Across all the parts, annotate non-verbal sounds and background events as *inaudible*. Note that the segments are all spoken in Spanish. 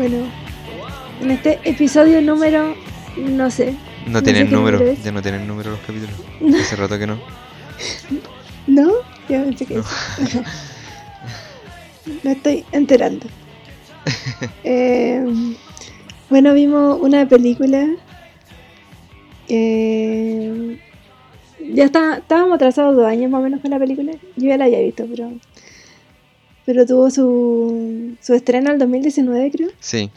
Bueno, en este episodio número, no sé. No tienen número, ya no tienen número los capítulos. Hace rato que no. *laughs* ¿No? Ya pensé que No. Me *laughs* estoy enterando. *laughs* Eh, bueno, vimos una película. eh, ya está, estábamos atrasados dos años más o menos con la película. Yo ya la había visto, pero. Pero tuvo su, su estreno en el 2019, creo. Sí,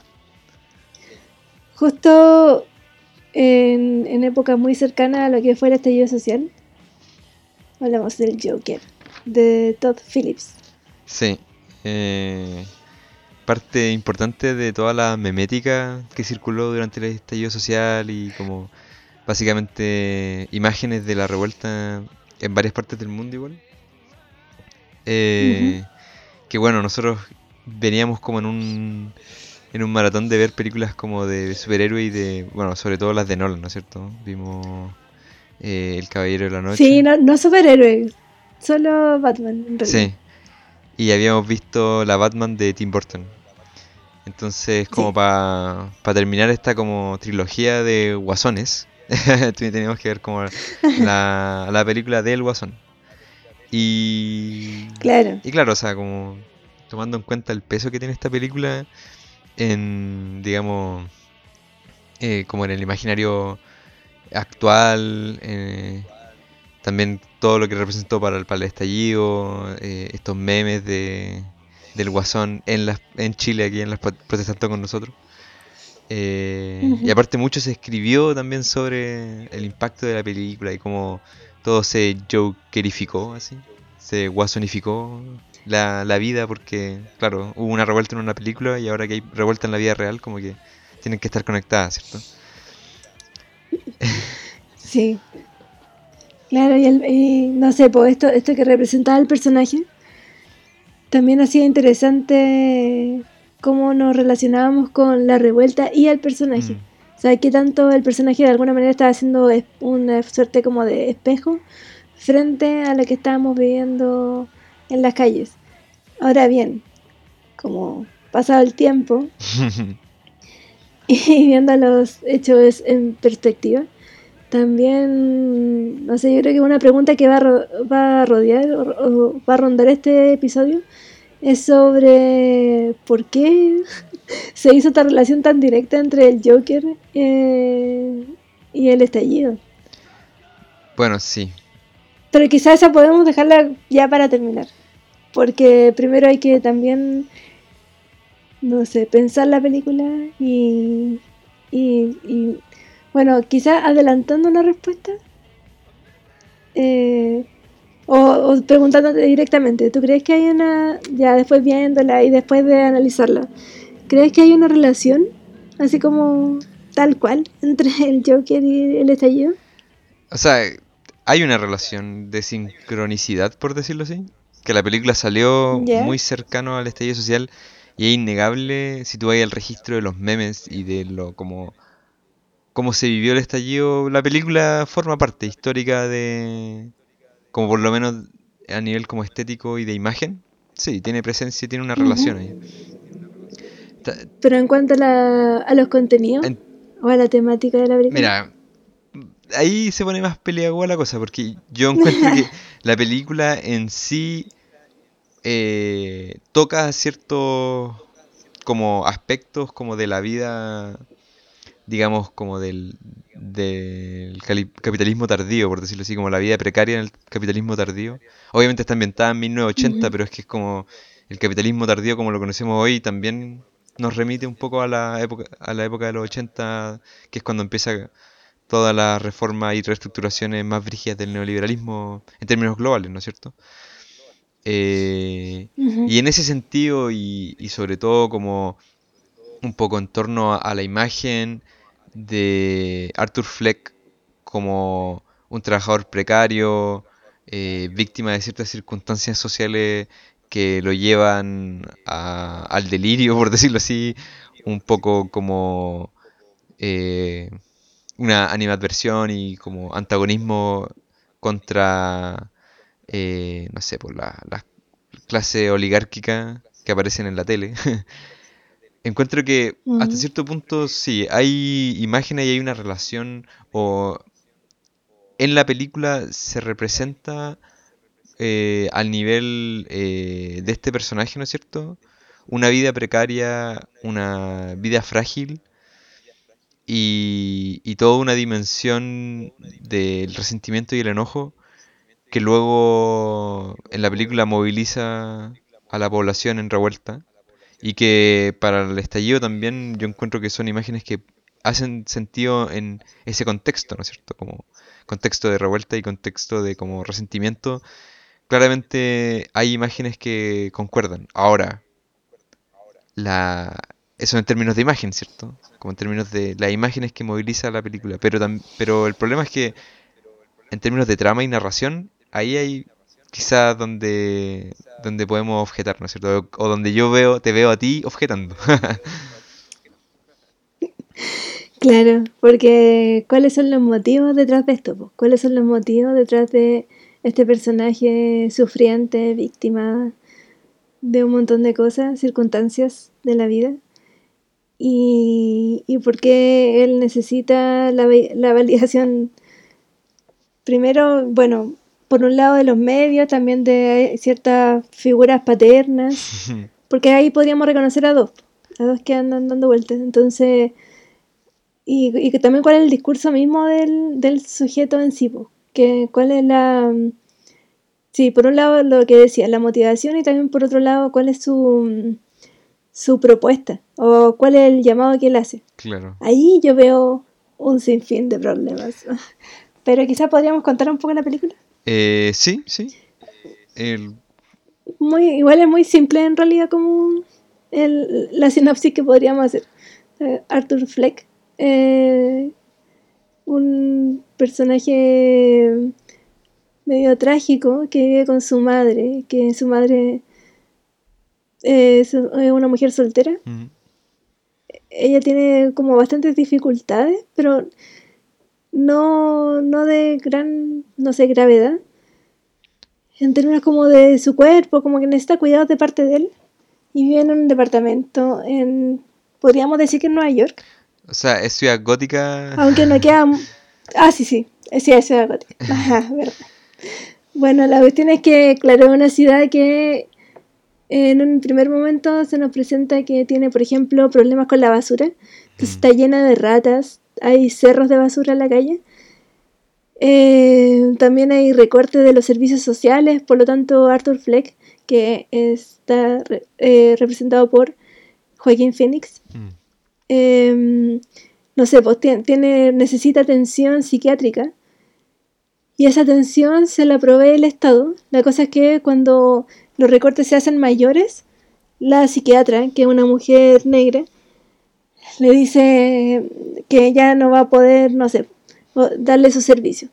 Justo en, en época muy cercana a lo que fue el estallido social. Hablamos del Joker, de Todd Phillips. sí. Eh, parte importante de toda la memética que circuló durante el estallido social y como básicamente imágenes de la revuelta en varias partes del mundo igual. Eh, Que bueno, nosotros veníamos como en un en un maratón de ver películas como de superhéroe y de, bueno, sobre todo las de Nolan, ¿no es cierto? Vimos eh, El Caballero de la Noche. Sí, no, no superhéroe, solo Batman. En. Sí. Y habíamos visto la Batman de Tim Burton. Entonces, como Sí. para terminar esta como trilogía de guasones, *laughs* teníamos que ver como la, la película del guasón. Y, Claro. y claro, o sea, como tomando en cuenta el peso que tiene esta película en, digamos, eh, como en el imaginario actual, eh, también todo lo que representó para el, para el estallido, eh, estos memes de, del guasón en, las, en Chile, aquí en las pro- protestando con nosotros. Eh. Y aparte mucho se escribió también sobre el impacto de la película y cómo todo se jokerificó, así, se guasonificó la, la vida porque, claro, hubo una revuelta en una película y ahora que hay revuelta en la vida real, como que tienen que estar conectadas, ¿cierto? *laughs* Sí. Claro, y, el- y no sé, pues esto, esto que representaba el personaje, también ha sido interesante cómo nos relacionábamos con la revuelta y el personaje. Mm. O sea, que tanto el personaje de alguna manera estaba haciendo una suerte como de espejo frente a lo que estábamos viviendo en las calles. Ahora bien, como pasado el tiempo *laughs* y *laughs* viendo los hechos en perspectiva, también, no sé, yo creo que una pregunta que va a, ro- va a rodear o, o va a rondar este episodio es sobre por qué se hizo esta relación tan directa entre el Joker eh, y el estallido. Bueno, sí. Pero quizás esa podemos dejarla ya para terminar. Porque primero hay que también, no sé, pensar la película y, y, y, bueno, quizás adelantando una respuesta. eh, o, o preguntándote directamente, ¿tú crees que hay una, ya después viéndola y después de analizarla, ¿crees que hay una relación, así como tal cual, *laughs* entre el Joker y el estallido? O sea, hay una relación de sincronicidad, por decirlo así. Que la película salió muy cercano al estallido social y es innegable si tú vas al registro de los memes y de lo como cómo se vivió el estallido. La película forma parte histórica de, como por lo menos a nivel como estético y de imagen. Sí, tiene presencia, tiene una relación ahí. Pero en cuanto a, la- a los contenidos En- o a la temática de la película. Mira, ahí se pone más peleaguda la cosa, porque yo encuentro que *laughs* la película en sí eh, toca ciertos como aspectos como de la vida, digamos, como del, del capitalismo tardío, por decirlo así, como la vida precaria en el capitalismo tardío. Obviamente está ambientada en 1980, Ujú. pero es que es como el capitalismo tardío como lo conocemos hoy también nos remite un poco a la época, a la época de los 80, que es cuando empieza toda la reforma y reestructuraciones más brígidas del neoliberalismo en términos globales, ¿no es cierto? Eh, y en ese sentido, y, y sobre todo como un poco en torno a, la imagen de Arthur Fleck como un trabajador precario, eh, víctima de ciertas circunstancias sociales que lo llevan al delirio, por decirlo así, un poco como eh, una animadversión y como antagonismo contra, eh, no sé, por la- las clase oligárquica que aparecen en la tele. *laughs* Encuentro que hasta cierto punto sí, hay imágenes y hay una relación o en la película se representa eh, al nivel eh, de este personaje, ¿no es cierto? Una vida precaria, una vida frágil y, y toda una dimensión del resentimiento y el enojo que luego en la película moviliza a la población en revuelta y que para el estallido también yo encuentro que son imágenes que hacen sentido en ese contexto, ¿no es cierto? Como contexto de revuelta y contexto de como resentimiento. Claramente hay imágenes que concuerdan. Ahora, la eso en términos de imagen, ¿cierto? Como en términos de las imágenes que moviliza la película. Pero, pero el problema es que en términos de trama y narración, ahí hay quizás donde, donde podemos objetar, ¿no es cierto? O donde yo veo, te veo a ti objetando. *laughs* Claro, porque ¿cuáles son los motivos detrás de esto? ¿Cuáles son los motivos detrás de este personaje sufriente, víctima de un montón de cosas, circunstancias de la vida? ¿Y, y por qué él necesita la, la validación Primero, bueno, por un lado de los medios, también de ciertas figuras paternas, *laughs* porque ahí podríamos reconocer a dos, a dos que andan dando vueltas. Entonces, y, y que también cuál es el discurso mismo del, del sujeto en sí, que cuál es la... Sí, por un lado lo que decía, la motivación y también por otro lado cuál es su, su propuesta o cuál es el llamado que él hace. Claro. Ahí yo veo un sinfín de problemas. *laughs* Pero quizás podríamos contar un poco la película. Eh, sí, sí. El- Muy, igual es muy simple en realidad como el, la sinopsis que podríamos hacer. Eh, Arthur Fleck, eh, un personaje medio trágico que vive con su madre, que su madre es, una mujer soltera. Ella tiene como bastantes dificultades, pero no, no de gran, no sé, gravedad. En términos como de su cuerpo, como que necesita cuidados de parte de él. Y vive en un departamento en, podríamos decir que en Nueva York. O sea, es ciudad gótica. Aunque no queda... *laughs* Ah, sí, sí, sí, es ciudad gótica. *laughs* Ajá, verdad. Bueno, la cuestión es que, claro, es una ciudad que en un primer momento se nos presenta que tiene, por ejemplo, problemas con la basura. Entonces está llena de ratas, hay cerros de basura en la calle. Eh, también hay recortes de los servicios sociales, por lo tanto Arthur Fleck, que está eh, representado por Joaquín Phoenix, Mm. eh, no sé, pues tie- tiene, necesita atención psiquiátrica y esa atención se la provee el Estado. La cosa es que cuando los recortes se hacen mayores, la psiquiatra, que es una mujer negra, le dice que ya no va a poder, no sé, darle su servicio.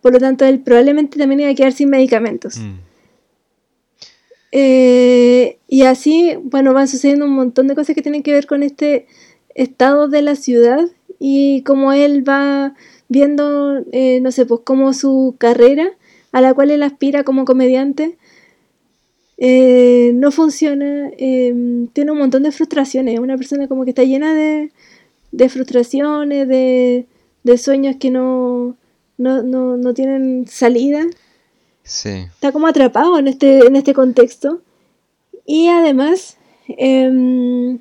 Por lo tanto, él probablemente también iba a quedar sin medicamentos. Mm. Eh, y así, bueno, van sucediendo un montón de cosas que tienen que ver con este estado de la ciudad y cómo él va viendo, eh, no sé, pues cómo su carrera a la cual él aspira como comediante eh, no funciona, eh, tiene un montón de frustraciones, es una persona como que está llena de, de frustraciones, de, de sueños que no, no, no, no tienen salida Sí. está como atrapado en este, en este contexto. Y además, em,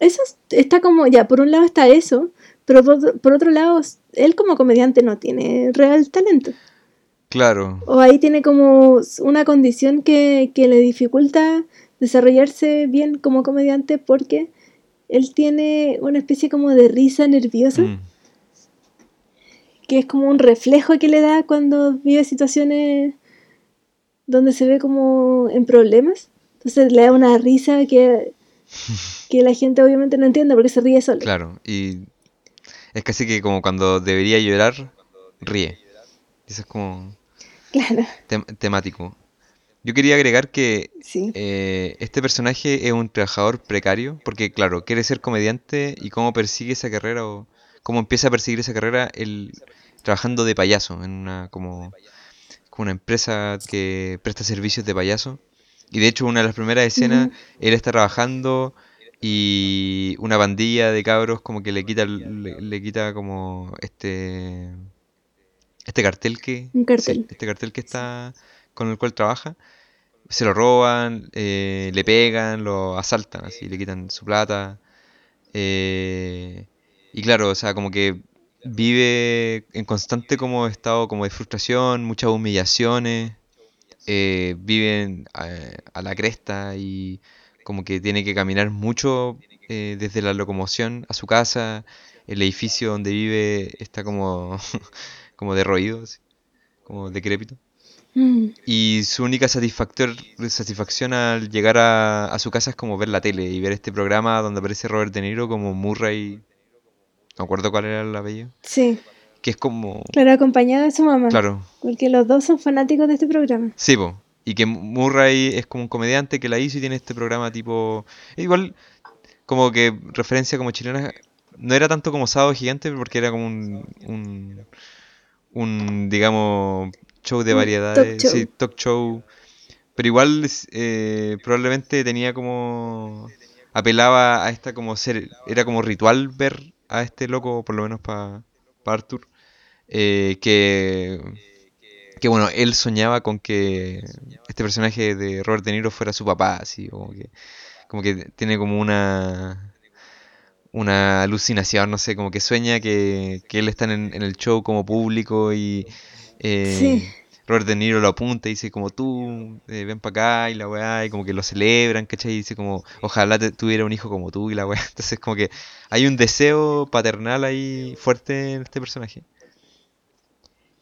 eso es- está como, ya, por un lado está eso, pero por, por otro lado, él como comediante no tiene real talento. Claro. O ahí tiene como una condición que, que le dificulta desarrollarse bien como comediante porque él tiene una especie como de risa nerviosa Mm. que es como un reflejo que le da cuando vive situaciones donde se ve como en problemas. Entonces le da una risa que, *laughs* que la gente obviamente no entiende porque se ríe solo. Claro. Y es casi que como cuando debería llorar, ríe. Eso es como Claro, tem- temático. Yo quería agregar que sí. eh, este personaje es un trabajador precario, porque claro, quiere ser comediante y cómo persigue esa carrera o cómo empieza a perseguir esa carrera él trabajando de payaso en una como, como una empresa que presta servicios de payaso Y de hecho, una de las primeras escenas, él está trabajando y una bandilla de cabros como que le quita le, le quita como este este cartel que Un cartel. sí, este cartel que está con el cual trabaja se lo roban eh, le pegan lo asaltan así le quitan su plata eh, y claro o sea como que vive en constante como estado como de frustración muchas humillaciones eh, viven a, a la cresta y como que tiene que caminar mucho eh, desde la locomoción a su casa, el edificio donde vive está como, *laughs* como derroído, así, como decrépito. Mm, Y su única satisfactor, satisfacción al llegar a, a su casa es como ver la tele y ver este programa donde aparece Robert De Niro como Murray, no acuerdo cuál era el apellido, Sí, que es como, claro, acompañada de su mamá. claro, Porque los dos son fanáticos de este programa. Sí, po. Y que Murray es como un comediante que la hizo y tiene este programa tipo... Igual, como que referencia como chilena, no era tanto como Sábado Gigante, porque era como un, un, un, digamos, show de variedades, talk show. sí, talk show. Pero igual eh, probablemente tenía como... apelaba a esta como ser... Era como ritual ver a este loco, por lo menos para Arthur, eh, que que bueno, él soñaba con que este personaje de Robert De Niro fuera su papá, así, como que, como que tiene como una, una alucinación, no sé, como que sueña que, que él está en, en el show como público y Sí, eh, Robert De Niro lo apunta y dice como tú, eh, ven para acá y la weá, y como que lo celebran, ¿cachai? Y dice como, ojalá te- tuviera un hijo como tú y la weá. *laughs* Entonces como que hay un deseo paternal ahí fuerte en este personaje.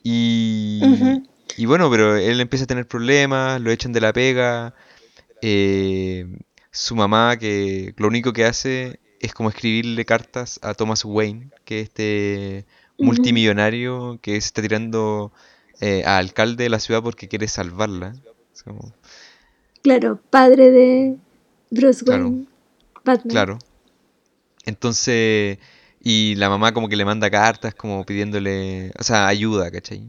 Y, y bueno, pero él empieza a tener problemas, lo echan de la pega. eh, su mamá, que lo único que hace es como escribirle cartas a Thomas Wayne, que es este multimillonario que se está tirando eh, a alcalde de la ciudad porque quiere salvarla. Como- Claro, padre de Bruce claro, Wayne, Batman. claro. Entonces, y la mamá como que le manda cartas como pidiéndole, o sea, ayuda, ¿cachai?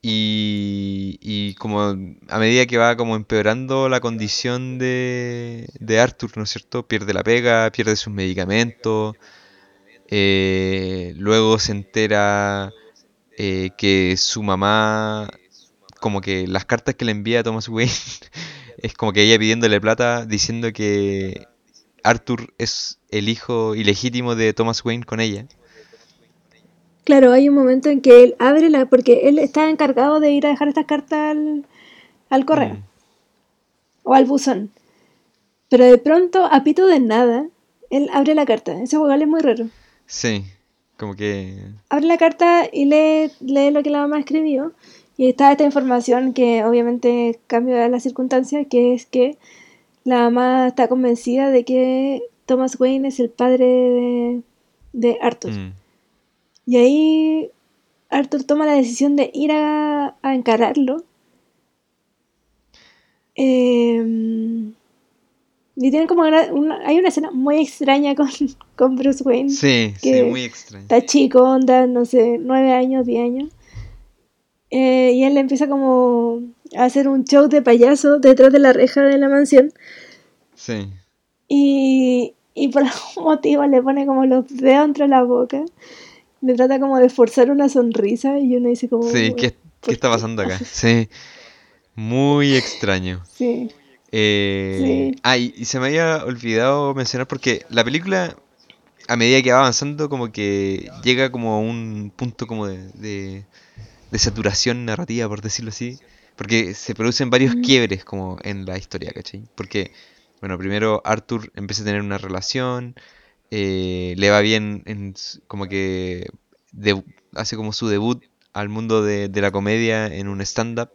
Y, y como a medida que va como empeorando la condición de, de Arthur, ¿no es cierto? Pierde la pega, pierde sus medicamentos, eh, luego se entera eh, que su mamá, como que las cartas que le envía a Thomas *laughs* Wayne, es como que ella pidiéndole plata, diciendo que Arthur es el hijo ilegítimo de Thomas Wayne con ella. Claro, hay un momento en que él abre la... Porque él está encargado de ir a dejar estas cartas al, al correo Mm, o al buzón. Pero de pronto, a pito de nada, él abre la carta. Ese juego es muy raro. sí, como que... Abre la carta y lee, lee lo que la mamá escribió. Y está esta información que obviamente cambia las circunstancias, que es que la mamá está convencida de que Thomas Wayne es el padre de, de Arthur. mm, Y ahí Arthur toma la decisión de ir a, a encararlo. Eh, y tienen como una- hay una escena muy extraña con, *laughs* con Bruce Wayne, Sí, sí, muy extraño. está chico, onda, no sé, nueve años, diez años. Eh, y él empieza como a hacer un show de payaso detrás de la reja de la mansión. Sí, Y, y por algún *laughs* motivo le pone como los dedos entre la boca. Le trata como de forzar una sonrisa y uno dice como... sí, ¿qué, qué ¿por está pasando acá? *laughs* Sí, muy extraño. Sí, Eh, sí. ah, y, y se me había olvidado mencionar porque la película, a medida que va avanzando, como que llega como a un punto como de, de, de saturación narrativa, por decirlo así. Porque se producen varios quiebres como en la historia, ¿cachai? Porque, bueno, primero Arthur empieza a tener una relación, eh, le va bien, en, como que hace como su debut al mundo de, de la comedia en un stand-up.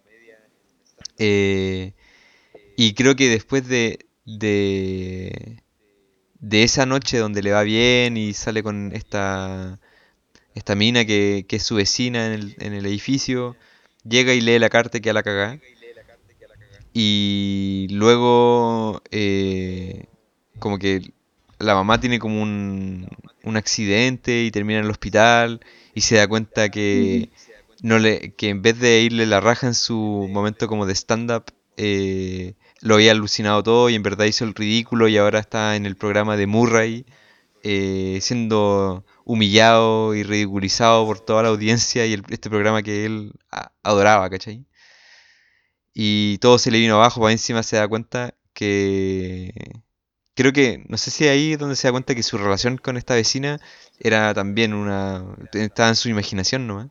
eh, y creo que después de, de, de esa noche donde le va bien y sale con esta, esta mina que, que es su vecina en el, en el edificio, llega y lee la carta y queda la cagada. Y luego, eh, como que la mamá tiene como un, un accidente y termina en el hospital y se da cuenta que, no le, que en vez de irle la raja en su momento como de stand-up, eh, lo había alucinado todo y en verdad hizo el ridículo y ahora está en el programa de Murray eh, siendo humillado y ridiculizado por toda la audiencia y este programa que él adoraba, ¿cachai? Y todo se le vino abajo, para encima se da cuenta que... Creo que, no sé si ahí es donde se da cuenta que su relación con esta vecina era también una... estaba en su imaginación nomás.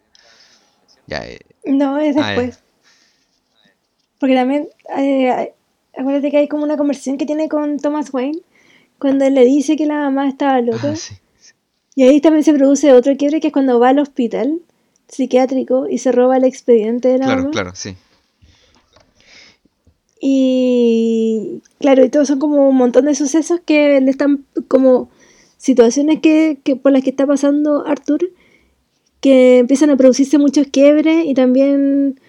Ya, eh, No, es ah, después. Porque también, eh, acuérdate que hay como una conversación que tiene con Thomas Wayne cuando él le dice que la mamá estaba loca. Ah, sí. Y ahí también se produce otro quiebre que es cuando va al hospital psiquiátrico y se roba el expediente de la Claro, mamá. claro, sí. Y claro, y todos son como un montón de sucesos que le están como situaciones que, que por las que está pasando Arthur, que empiezan a producirse muchos quiebres y también,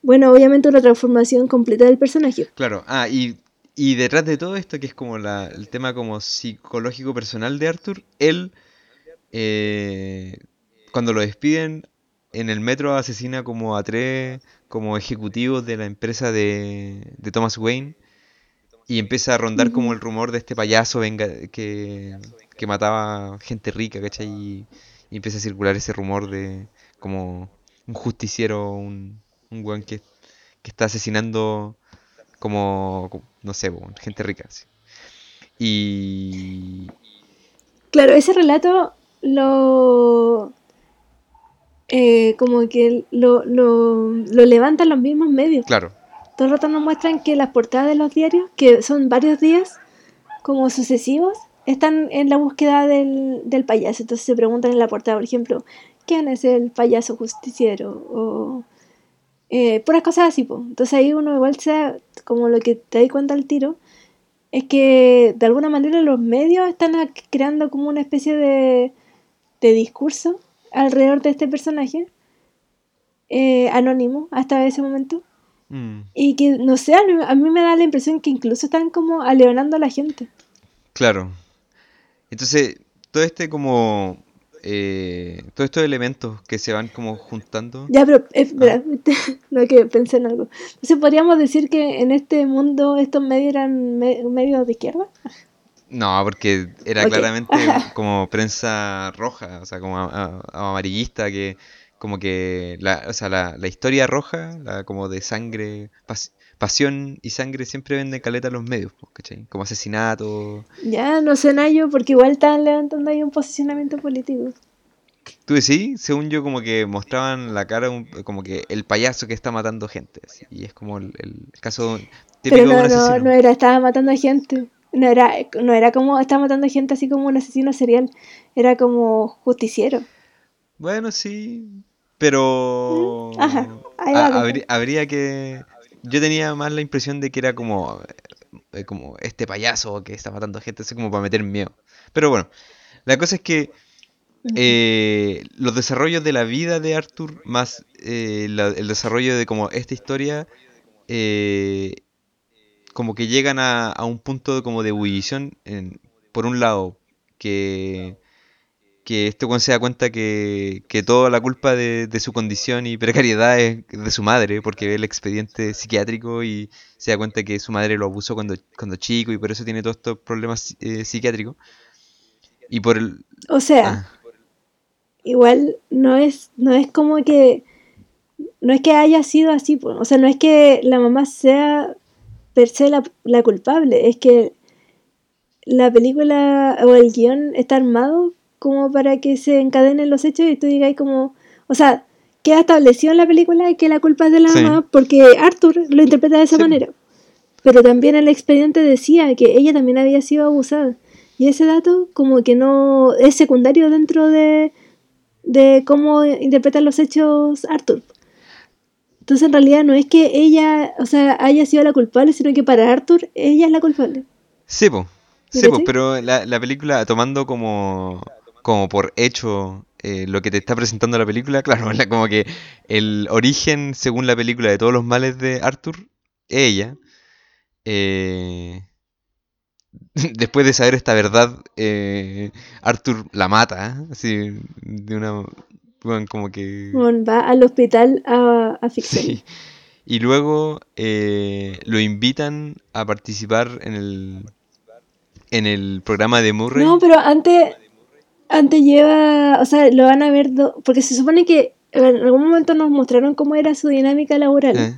bueno, obviamente una transformación completa del personaje. Claro, ah, y, y detrás de todo esto, que es como la, el tema como psicológico personal de Arthur, él, eh, cuando lo despiden, en el metro asesina como a tres como ejecutivos de la empresa de, de Thomas Wayne y empieza a rondar como el rumor de este payaso venga, que, que mataba gente rica, ¿cachai? Y, y empieza a circular ese rumor de como un justiciero, un, un weón que, que está asesinando como, no sé, gente rica. así. Y Claro, ese relato lo... eh, como que lo, lo, lo levantan los mismos medios. claro, Todo el rato nos muestran que las portadas de los diarios, que son varios días como sucesivos, están en la búsqueda del, del payaso. Entonces se preguntan en la portada, por ejemplo, ¿quién es el payaso justiciero? O eh, puras cosas así. po. Entonces ahí uno igual se da- como lo que te das cuenta al tiro, es que de alguna manera los medios están creando como una especie de, de discurso alrededor de este personaje eh, anónimo hasta ese momento. mm, Y que, no sé, a mí, a mí me da la impresión que incluso están como aleonando a la gente. claro. Entonces, todo este como... eh, todos estos elementos que se van como juntando. Ya, pero, eh, espera, *laughs* no que pensé en algo. Entonces, ¿podríamos decir que en este mundo estos medios eran me- medios de izquierda? No, porque era claramente *laughs* como prensa roja, o sea, como a- a- amarillista, que como que la, o sea, la, la historia roja, la como de sangre, pas- pasión y sangre siempre vende caleta a los medios, ¿cachai? Como asesinato. Ya, no sé, Nayo, porque igual están levantando ahí un posicionamiento político. ¿Tú decís? Según yo, como que mostraban la cara, un- como que el payaso que está matando gente, así, y es como el, el caso típico Pero de un no, no, asesino. no era, estaba matando a gente. No era, no era como, estaba matando gente así como un asesino serial. Era como justiciero. Bueno, sí, pero Mm, ajá, ahí va, habría que... Yo tenía más la impresión de que era como, eh, como este payaso que está matando gente, así como para meter miedo. Pero bueno, la cosa es que eh, los desarrollos de la vida de Arthur, más eh, la- el desarrollo de como esta historia, eh, como que llegan a, a un punto de, como de ebullición, en- por un lado, que que este weón se da cuenta que, que toda la culpa de, de su condición y precariedad es de su madre, porque ve el expediente psiquiátrico y se da cuenta que su madre lo abusó cuando, cuando chico y por eso tiene todos estos problemas eh, psiquiátricos. Y por el... O sea, ah, igual no es, no es como que, no es que haya sido así, o sea, no es que la mamá sea per se la, la culpable, es que la película o el guion está armado como para que se encadenen los hechos y tú digas como, o sea, queda establecido en la película que la culpa es de la Sí. mamá porque Arthur lo interpreta de esa Sí. manera. Pero también el expediente decía que ella también había sido abusada. Y ese dato como que no es secundario dentro de, de cómo interpretan los hechos Arthur. Entonces en realidad no es que ella, o sea, haya sido la culpable, sino que para Arthur ella es la culpable. sí, po, pero la, la película tomando como, como por hecho eh, lo que te está presentando la película, *laughs* claro, la- como que el origen, según la película, de todos los males de Arthur, es ella. Eh, *laughs* después de saber esta verdad, eh, Arthur la mata, así, de una... bueno, como que... Bueno, va al hospital a *laughs* asfixiar. Sí. Y luego eh, lo invitan a participar en el, en el programa de Murray. No, pero antes, antes lleva, o sea, lo van a ver, do- porque se supone que en algún momento nos mostraron cómo era su dinámica laboral. Eh,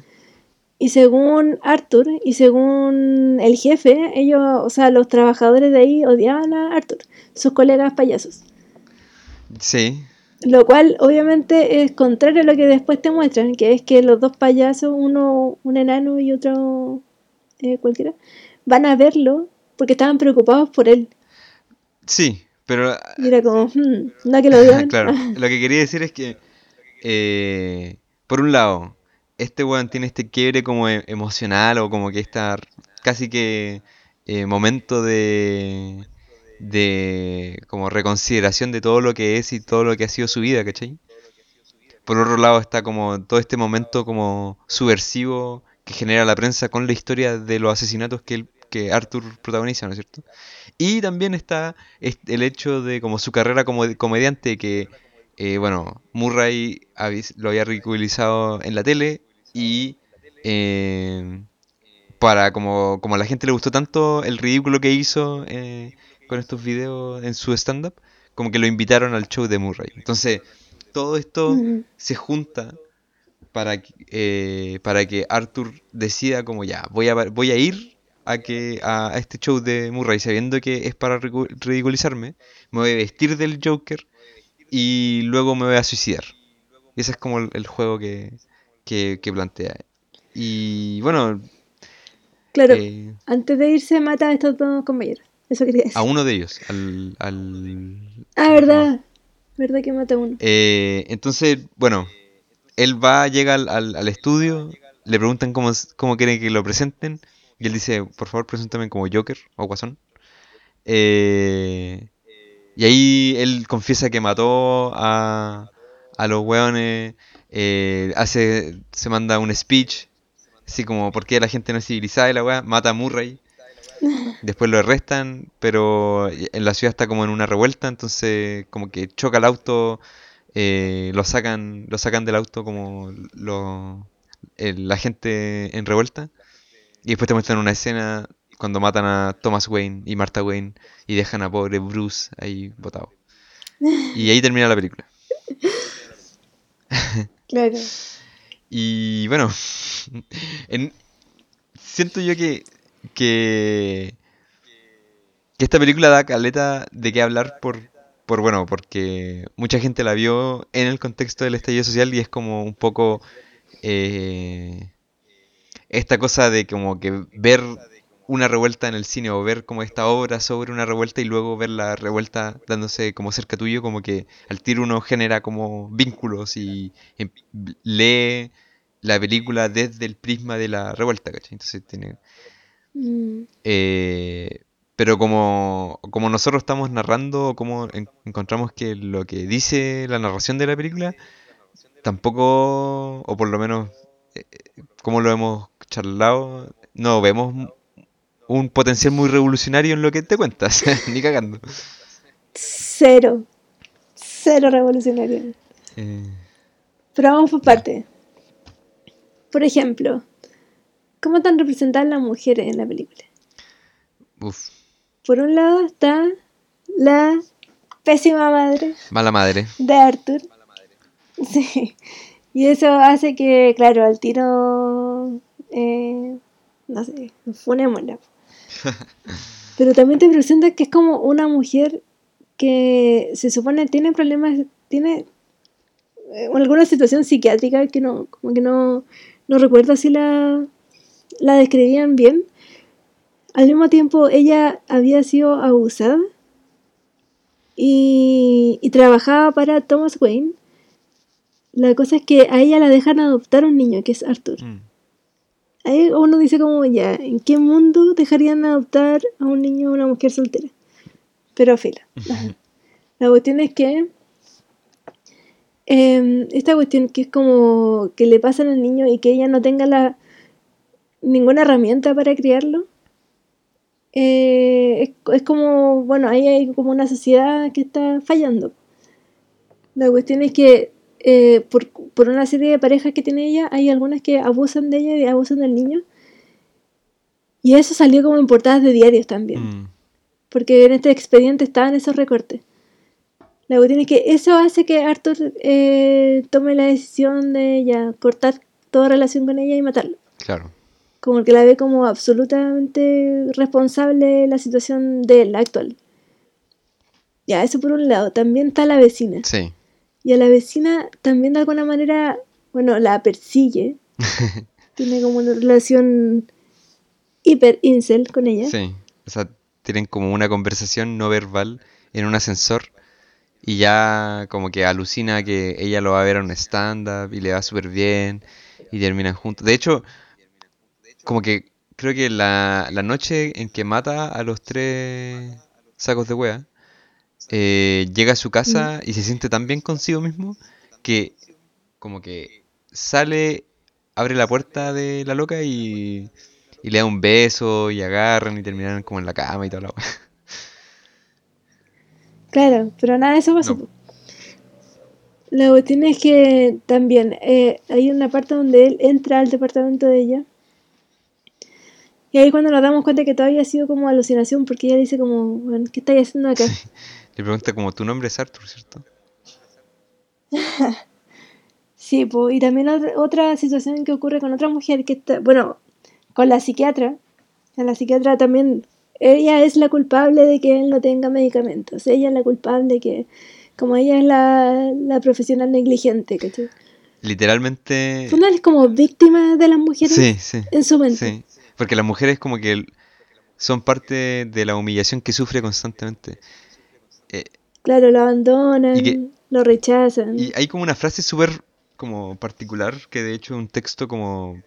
Y según Arthur y según el jefe, ellos, o sea, los trabajadores de ahí odiaban a Arthur, sus colegas payasos. sí, Lo cual obviamente es contrario a lo que después te muestran, que es que los dos payasos, uno un enano y otro eh, cualquiera, van a verlo porque estaban preocupados por él. sí, pero Y era como, hmm, no que lo *laughs* odiaban. claro, *laughs* lo que quería decir es que, eh, por un lado, este weón tiene este quiebre como e- emocional o como que esta casi que eh, momento de, de como reconsideración de todo lo que es y todo lo que ha sido su vida, ¿cachai? Por otro lado está como todo este momento como subversivo que genera la prensa con la historia de los asesinatos que, él- que Arthur protagoniza, ¿no es cierto? Y también está est- el hecho de como su carrera como comediante que, eh, bueno, Murray lo había ridiculizado en la tele y eh, para como, como a la gente le gustó tanto el ridículo que hizo eh, con estos videos en su stand-up, como que lo invitaron al show de Murray. Entonces, todo esto se junta para que, eh, para que Arthur decida como ya, voy a, voy a ir a, que, a, a este show de Murray sabiendo que es para ridiculizarme, me voy a vestir del Joker y luego me voy a suicidar. Y ese es como el, el juego que, que, que plantea. Y bueno, Claro, eh, antes de irse mata a estos dos compañeros. Eso quería decir. a uno de ellos, al... al Ah, verdad. Verdad que mata a uno. Eh, entonces, bueno, él va, llega al, al- al estudio, le preguntan cómo, cómo quieren que lo presenten, y él dice, por favor, preséntame como Joker o Guasón. Eh, y ahí él confiesa que mató a, a los weones, eh, hace, se manda un speech, así como, ¿por qué la gente no es civilizada y la weá? Mata a Murray. Después lo arrestan, pero en la ciudad está como en una revuelta, entonces como que choca el auto, eh, lo sacan, lo sacan del auto como lo, el- la gente en revuelta. Y después te muestran una escena cuando matan a Thomas Wayne y Martha Wayne y dejan a pobre Bruce ahí botado. Y ahí termina la película. *laughs* Claro. Y bueno, en- siento yo que, que, que esta película da caleta de qué hablar por, por, bueno, porque mucha gente la vio en el contexto del estallido social y es como un poco eh, esta cosa de como que ver una revuelta en el cine o ver como esta obra sobre una revuelta y luego ver la revuelta dándose como cerca tuyo, como que al tiro uno genera como vínculos y em- lee la película desde el prisma de la revuelta. Entonces tiene... Mm. eh, pero como, como nosotros estamos narrando, como en- encontramos que lo que dice la narración de la película, tampoco, o por lo menos eh, eh, como lo hemos charlado, no vemos un potencial muy revolucionario en lo que te cuentas, *laughs* ni cagando. Cero. Cero revolucionario. Eh, Pero vamos por parte. Por ejemplo, ¿cómo están representadas las mujeres en la película? uf, Por un lado está la pésima madre mala madre. de Arthur. Sí. Y eso hace que, claro, al tiro, eh, no sé, funémosla. *laughs* Pero también te presenta que es como una mujer que se supone tiene problemas, tiene eh, alguna situación psiquiátrica que no, como que no, no recuerdo si la, la describían bien. Al mismo tiempo, ella había sido abusada y, y trabajaba para Thomas Wayne. La cosa es que a ella la dejan adoptar un niño, que es Arthur. Mm. Ahí uno dice como, ya, ¿en qué mundo dejarían adoptar a un niño o una mujer soltera? Pero fila. *laughs* La cuestión es que em, esta cuestión que es como que le pasan al niño y que ella no tenga la ninguna herramienta para criarlo. eh, es, es como, bueno, ahí hay como una sociedad que está fallando. La cuestión es que eh, por, por una serie de parejas que tiene ella, hay algunas que abusan de ella y abusan del niño. Y eso salió como en portadas de diarios también. Mm, Porque en este expediente estaban esos recortes. La cuestión es que eso hace que Arthur eh, tome la decisión de ya cortar toda relación con ella y matarla. claro. Como que la ve como absolutamente responsable de la situación de él, la actual. Ya, eso por un lado. También está la vecina. Sí. Y a la vecina también de alguna manera, bueno, la persigue. *laughs* Tiene como una relación hiper incel con ella. Sí. O sea, tienen como una conversación no verbal en un ascensor y ya como que alucina que ella lo va a ver en un stand-up y le va súper bien y terminan juntos. De hecho, como que creo que la, la noche en que mata a los tres sacos de wea, eh, llega a su casa y se siente tan bien consigo mismo que como que sale, abre la puerta de la loca y, y le da un beso y agarran y terminan como en la cama y toda la wea. Claro, pero nada de eso pasó. No. La cuestión es que también eh, hay una parte donde él entra al departamento de ella. Y ahí cuando nos damos cuenta que todavía ha sido como alucinación, porque ella dice como, bueno, ¿qué estáis haciendo acá? Le pregunta como tu nombre es Arthur, ¿cierto? *laughs* Sí, po, y también otra, situación que ocurre con otra mujer que está, bueno, con la psiquiatra. A la psiquiatra también, ella es la culpable de que él no tenga medicamentos. Ella es la culpable que, como ella es la, la profesional negligente, ¿cachai? Literalmente... Es como víctima de las mujeres Sí, sí. en su mente. Sí, porque las mujeres como que son parte de la humillación que sufre constantemente. Eh, Claro, lo abandonan, Y que- lo rechazan. y hay como una frase súper como particular, que de hecho un texto como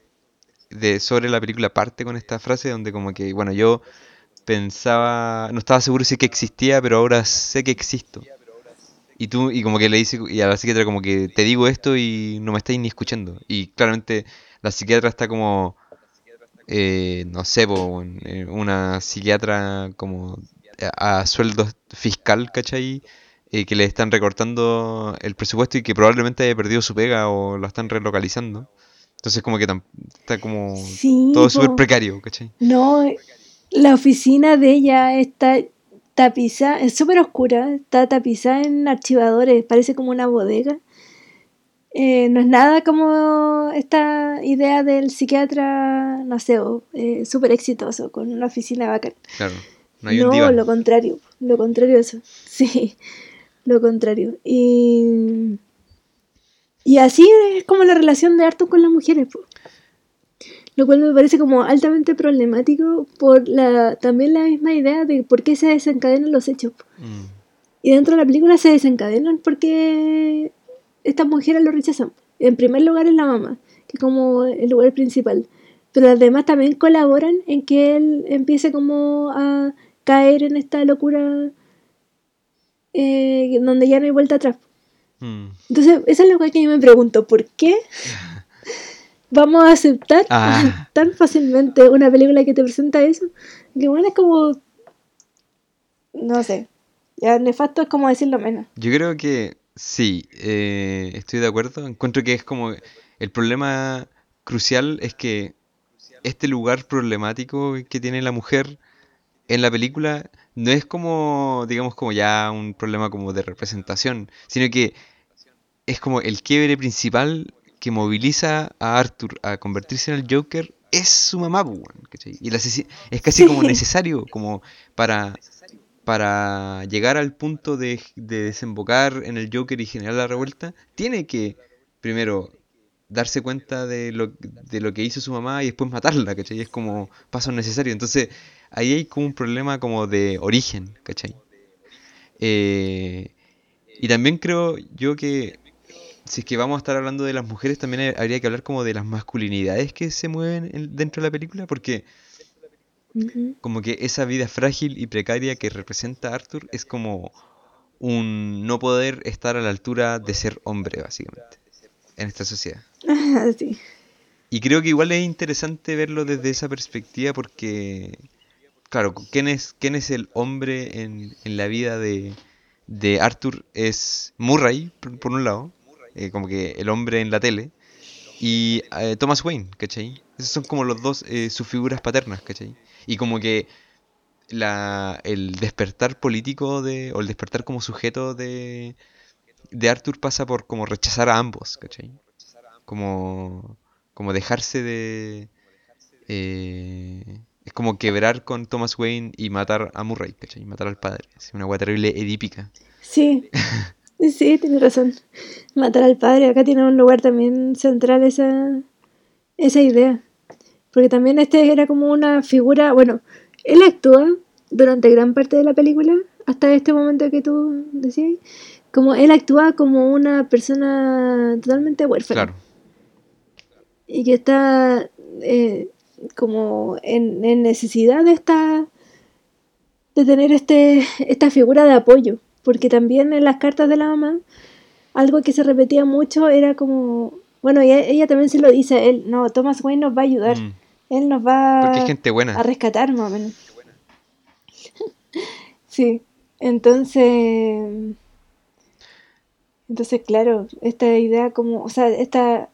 de sobre la película parte con esta frase donde como que, bueno, yo pensaba, no estaba seguro si que existía, pero ahora sé que existo. Y tú, y como que le dice, y a la psiquiatra como que te digo esto y no me estáis ni escuchando. Y claramente la psiquiatra está como, eh, no sé, eh, una psiquiatra como a, a sueldo fiscal, ¿cachai? Eh, que le están recortando el presupuesto y que probablemente haya perdido su pega o la están relocalizando. Entonces como que está como Sí, todo súper precario, ¿cachai? No, la oficina de ella está tapizada, es súper oscura, está tapizada en archivadores, parece como una bodega. Eh, no es nada como esta idea del psiquiatra, no sé, eh, súper exitoso, con una oficina bacán. Claro. No hay un No, lo contrario, lo contrario eso. *laughs* Sí, lo contrario. Y, y así es como la relación de Arthur con las mujeres, po. Lo cual me parece como altamente problemático por la también la misma idea de por qué se desencadenan los hechos. Mm, Y dentro de la película se desencadenan porque estas mujeres lo rechazan. En primer lugar es la mamá, que es como el lugar principal. Pero las demás también colaboran en que él empiece como a caer en esta locura eh, donde ya no hay vuelta atrás. mm. Entonces, esa es lo que yo me pregunto, ¿por qué *laughs* vamos a aceptar Ah. *laughs* tan fácilmente una película que te presenta eso? Que bueno, es como, no sé, ya nefasto es como decirlo menos. Yo creo que sí, eh, estoy de acuerdo. Encuentro que es como el problema crucial es que este lugar problemático que tiene la mujer en la película no es como, digamos, como ya un problema como de representación, sino que es como el quiebre principal que moviliza a Arthur a convertirse en el Joker es su mamá, weón, ¿cachai? Y el es casi como necesario como para, para llegar al punto de, de desembocar en el Joker y generar la revuelta, tiene que primero darse cuenta de lo, de lo que hizo su mamá y después matarla, ¿cachai? Es como paso necesario. Entonces, ahí hay como un problema como de origen, ¿cachai? Eh, y también creo yo que si es que vamos a estar hablando de las mujeres, también habría que hablar como de las masculinidades que se mueven en- dentro de la película, porque Como que esa vida frágil y precaria que representa Arthur es como un no poder estar a la altura de ser hombre, básicamente, en esta sociedad. *laughs* Sí. Y creo que igual es interesante verlo desde esa perspectiva porque, claro, ¿quién es, quién es el hombre en, en la vida de, de Arthur? Es Murray, por, por un lado, eh, como que el hombre en la tele, y eh, Thomas Wayne, ¿cachai? Esos son como los dos, eh, sus figuras paternas, ¿cachai? Y como que la, el despertar político de, o el despertar como sujeto de, de Arthur pasa por como rechazar a ambos, ¿cachai? Como, como dejarse de... eh, es como quebrar con Thomas Wayne y matar a Murray, ¿cachai? Matar al padre. Es una hueá terrible edípica. Sí, sí, tienes razón. Matar al padre, acá tiene un lugar también central esa, esa idea. Porque también este era como una figura, bueno, él actúa durante gran parte de la película, hasta este momento que tú decías, como él actúa como una persona totalmente huérfana. Claro, Y que está eh, como en, en necesidad de esta de tener este, esta figura de apoyo. Porque también en las cartas de la mamá, algo que se repetía mucho era como, bueno, y ella también se lo dice a él, no, Thomas Wayne nos va a ayudar, Mm, él nos porque va gente a buena. rescatar más o menos. *laughs* Sí, entonces, entonces claro, esta idea como, o sea, esta,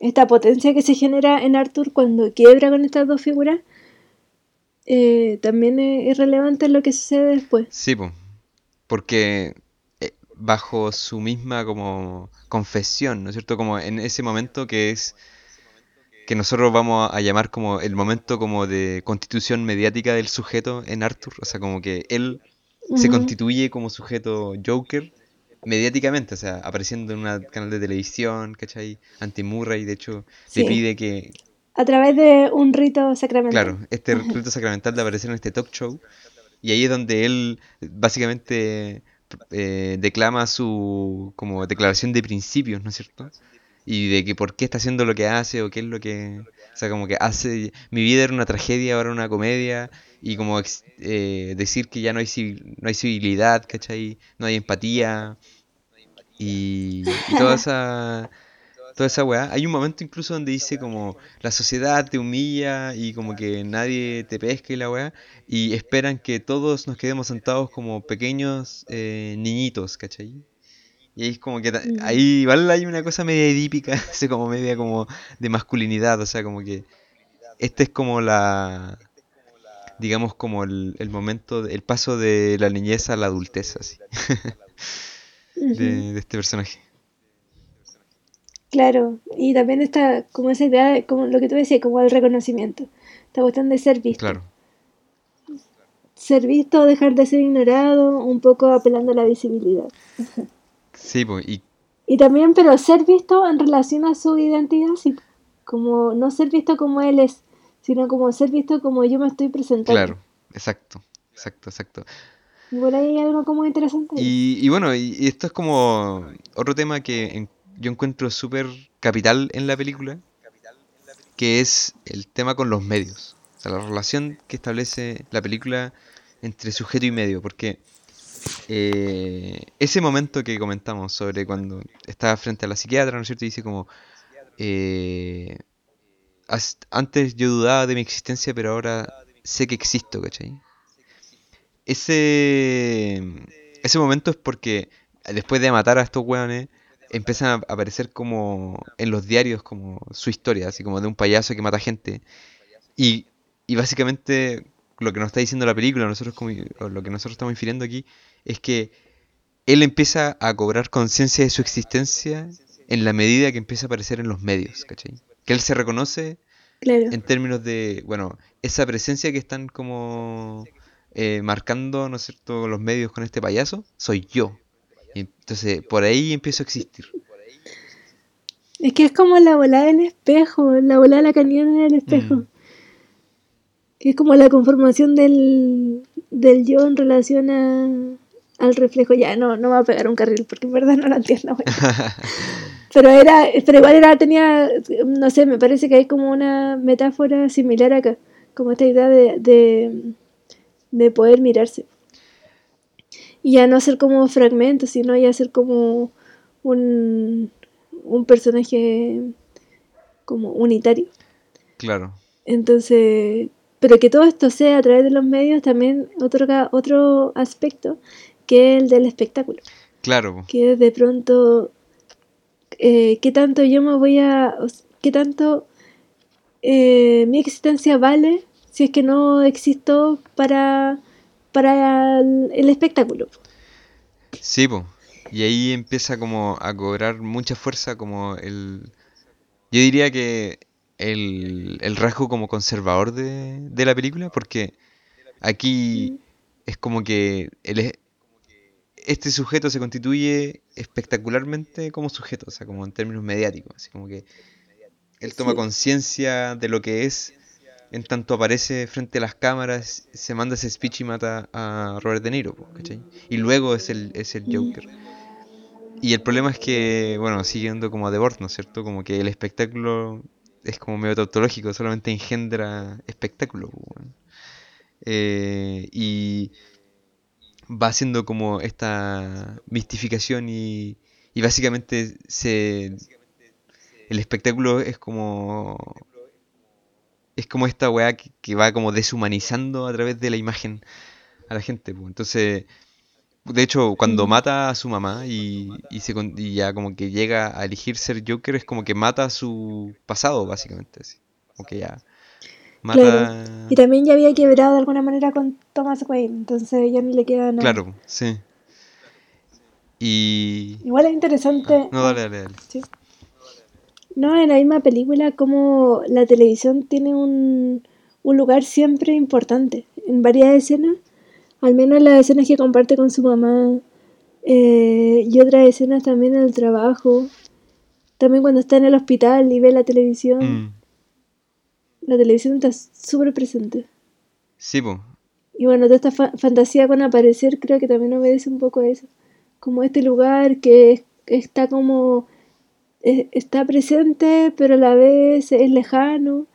esta potencia que se genera en Arthur cuando quiebra con estas dos figuras, eh, también es, es relevante en lo que sucede después. Sí, po, porque eh, bajo su misma como confesión, ¿no es cierto? Como en ese momento que es que nosotros vamos a llamar como el momento como de constitución mediática del sujeto en Arthur, o sea, como que él se constituye como sujeto Joker mediáticamente, o sea, apareciendo en un canal de televisión, ¿cachai? Ante Murray, de hecho, le pide que, a través de un rito sacramental. claro, este rito sacramental de aparecer en este talk show, y ahí es donde él básicamente eh, declama su como declaración de principios, ¿no es cierto? Y de que por qué está haciendo lo que hace o qué es lo que... O sea, como que hace... Mi vida era una tragedia, ahora una comedia. Y como eh, decir que ya no hay, civil- no hay civilidad, ¿cachai? No hay empatía. Y, *laughs* y toda esa... Toda esa weá. Hay un momento incluso donde dice como la sociedad te humilla y como que nadie te pesca y la weá. Y esperan que todos nos quedemos sentados como pequeños eh, niñitos, ¿cachai? Y ahí es como que Mm. ahí igual hay una cosa media edípica, *laughs* así como media como de masculinidad, o sea, como que este es como la, digamos como el, el momento, el paso de la niñez a la adultez, así, *laughs* de, de este personaje. Claro, y también está como esa idea, de, como lo que tú decías, como el reconocimiento. Esta cuestión de ser visto. Claro, Ser visto, dejar de ser ignorado, un poco apelando a la visibilidad. *laughs* sí, pues, y Y también, pero ser visto en relación a su identidad, sí. Como no ser visto como él es, sino como ser visto como yo me estoy presentando. claro, exacto, exacto, exacto. Y por ahí hay algo como interesante. Y, y bueno, y, y esto es como otro tema que en- yo encuentro súper capital en la película, que es el tema con los medios. O sea, la relación que establece la película entre sujeto y medio. Porque eh, ese momento que comentamos sobre cuando está frente a la psiquiatra, ¿no es cierto? Y dice como, eh, "As- antes yo dudaba de mi existencia, pero ahora sé que existo, ¿cachai? Ese, ese momento es porque después de matar a estos hueones, empiezan a aparecer como en los diarios como su historia, así como de un payaso que mata gente. Y, y básicamente lo que nos está diciendo la película, nosotros como, lo que nosotros estamos infiriendo aquí, es que él empieza a cobrar conciencia de su existencia en la medida que empieza a aparecer en los medios, ¿cachai? Que él se reconoce Claro. en términos de, bueno, esa presencia que están como eh, marcando, ¿no es cierto?, los medios con este payaso, soy yo. Y entonces, por ahí empiezo a existir. Es que es como la bola del espejo, la bola de la cañona del espejo. Mm. Que es como la conformación del, del yo en relación a, al reflejo. Ya, no, no me va a pegar un carril porque en verdad no lo entiendo. *laughs* Pero era, pero igual era, tenía, no sé, me parece que hay como una metáfora similar acá. Como esta idea de, de, de poder mirarse. Y ya no ser como fragmentos, sino ya ser como un, un personaje como unitario. Claro, Entonces, pero que todo esto sea a través de los medios también otorga otro aspecto que el del espectáculo, claro, po. que de pronto eh, qué tanto yo me voy a, qué tanto eh, mi existencia vale si es que no existo para, para el, espectáculo. Sí, pues. Y ahí empieza como a cobrar mucha fuerza como el... Yo diría que el, el rasgo como conservador de, de la película, porque aquí es como que el, este sujeto se constituye espectacularmente como sujeto, o sea, como en términos mediáticos, así como que él toma conciencia de lo que es, en tanto aparece frente a las cámaras, se manda ese speech y mata a Robert De Niro, ¿cachai? Y luego es el, es el Joker. Y el problema es que, bueno, siguiendo como a The Board, ¿no es cierto? Como que el espectáculo es como medio tautológico, solamente engendra espectáculo. Eh, y va haciendo como esta mistificación y, y básicamente se el espectáculo es como es como esta weá que, va como deshumanizando a través de la imagen a la gente entonces de hecho cuando mata a su mamá y, y, se, y ya como que llega a elegir ser Joker es como que mata a su pasado básicamente así como que ya y también ya había quebrado de alguna manera con Thomas Wayne, entonces ya no le queda nada. Claro, sí. Y... Igual es interesante. No, dale, dale, dale. No, en la misma película como la televisión tiene un, un lugar siempre importante en varias escenas, al menos las escenas que comparte con su mamá eh, y otras escenas también en el trabajo, también cuando está en el hospital y ve la televisión. Mm la televisión está súper presente. Sí, pues. Y bueno, toda esta fantasía con aparecer creo que también obedece un poco a eso. Como este lugar que está como... está presente, pero a la vez es lejano.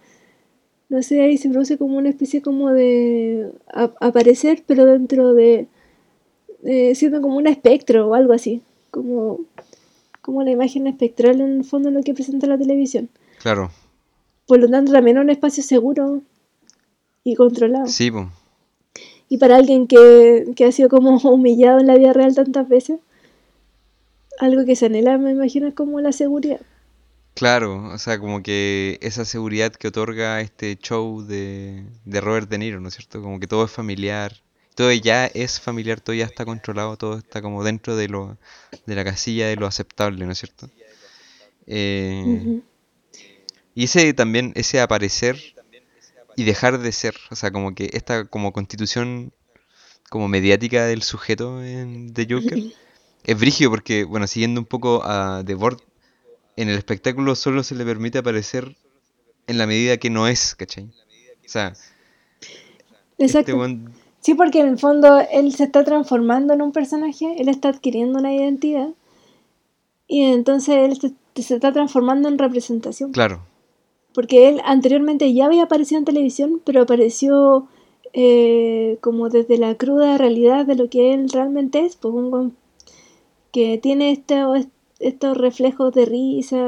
No sé, ahí se produce como una especie como de aparecer, pero dentro de... siendo como un espectro o algo así. Como, como la imagen espectral en el fondo lo que presenta la televisión. Claro. Por lo tanto, también un espacio seguro y controlado. Sí, pues. Y para alguien que, ha sido como *laughs* humillado en la vida real tantas veces, algo que se anhela, me imagino, es como la seguridad. Claro, o sea, como que esa seguridad que otorga este show de, de Robert De Niro, ¿no es cierto? Como que todo es familiar, todo ya es familiar, todo ya está controlado, todo está como dentro de lo de la casilla de lo aceptable, ¿no es cierto? Eh, y ese también, ese aparecer y dejar de ser, o sea, como que esta como constitución como mediática del sujeto en The Joker *laughs* es brígido porque, bueno, siguiendo un poco a The Board, en el espectáculo solo se le permite aparecer en la medida que no es, ¿cachai? O sea, este Exacto. Sí, porque en el fondo él se está transformando en un personaje, él está adquiriendo una identidad y entonces él se, se está transformando en representación. Claro porque él anteriormente ya había aparecido en televisión, pero apareció eh, como desde la cruda realidad de lo que él realmente es, pues un que tiene estos, estos reflejos de risa,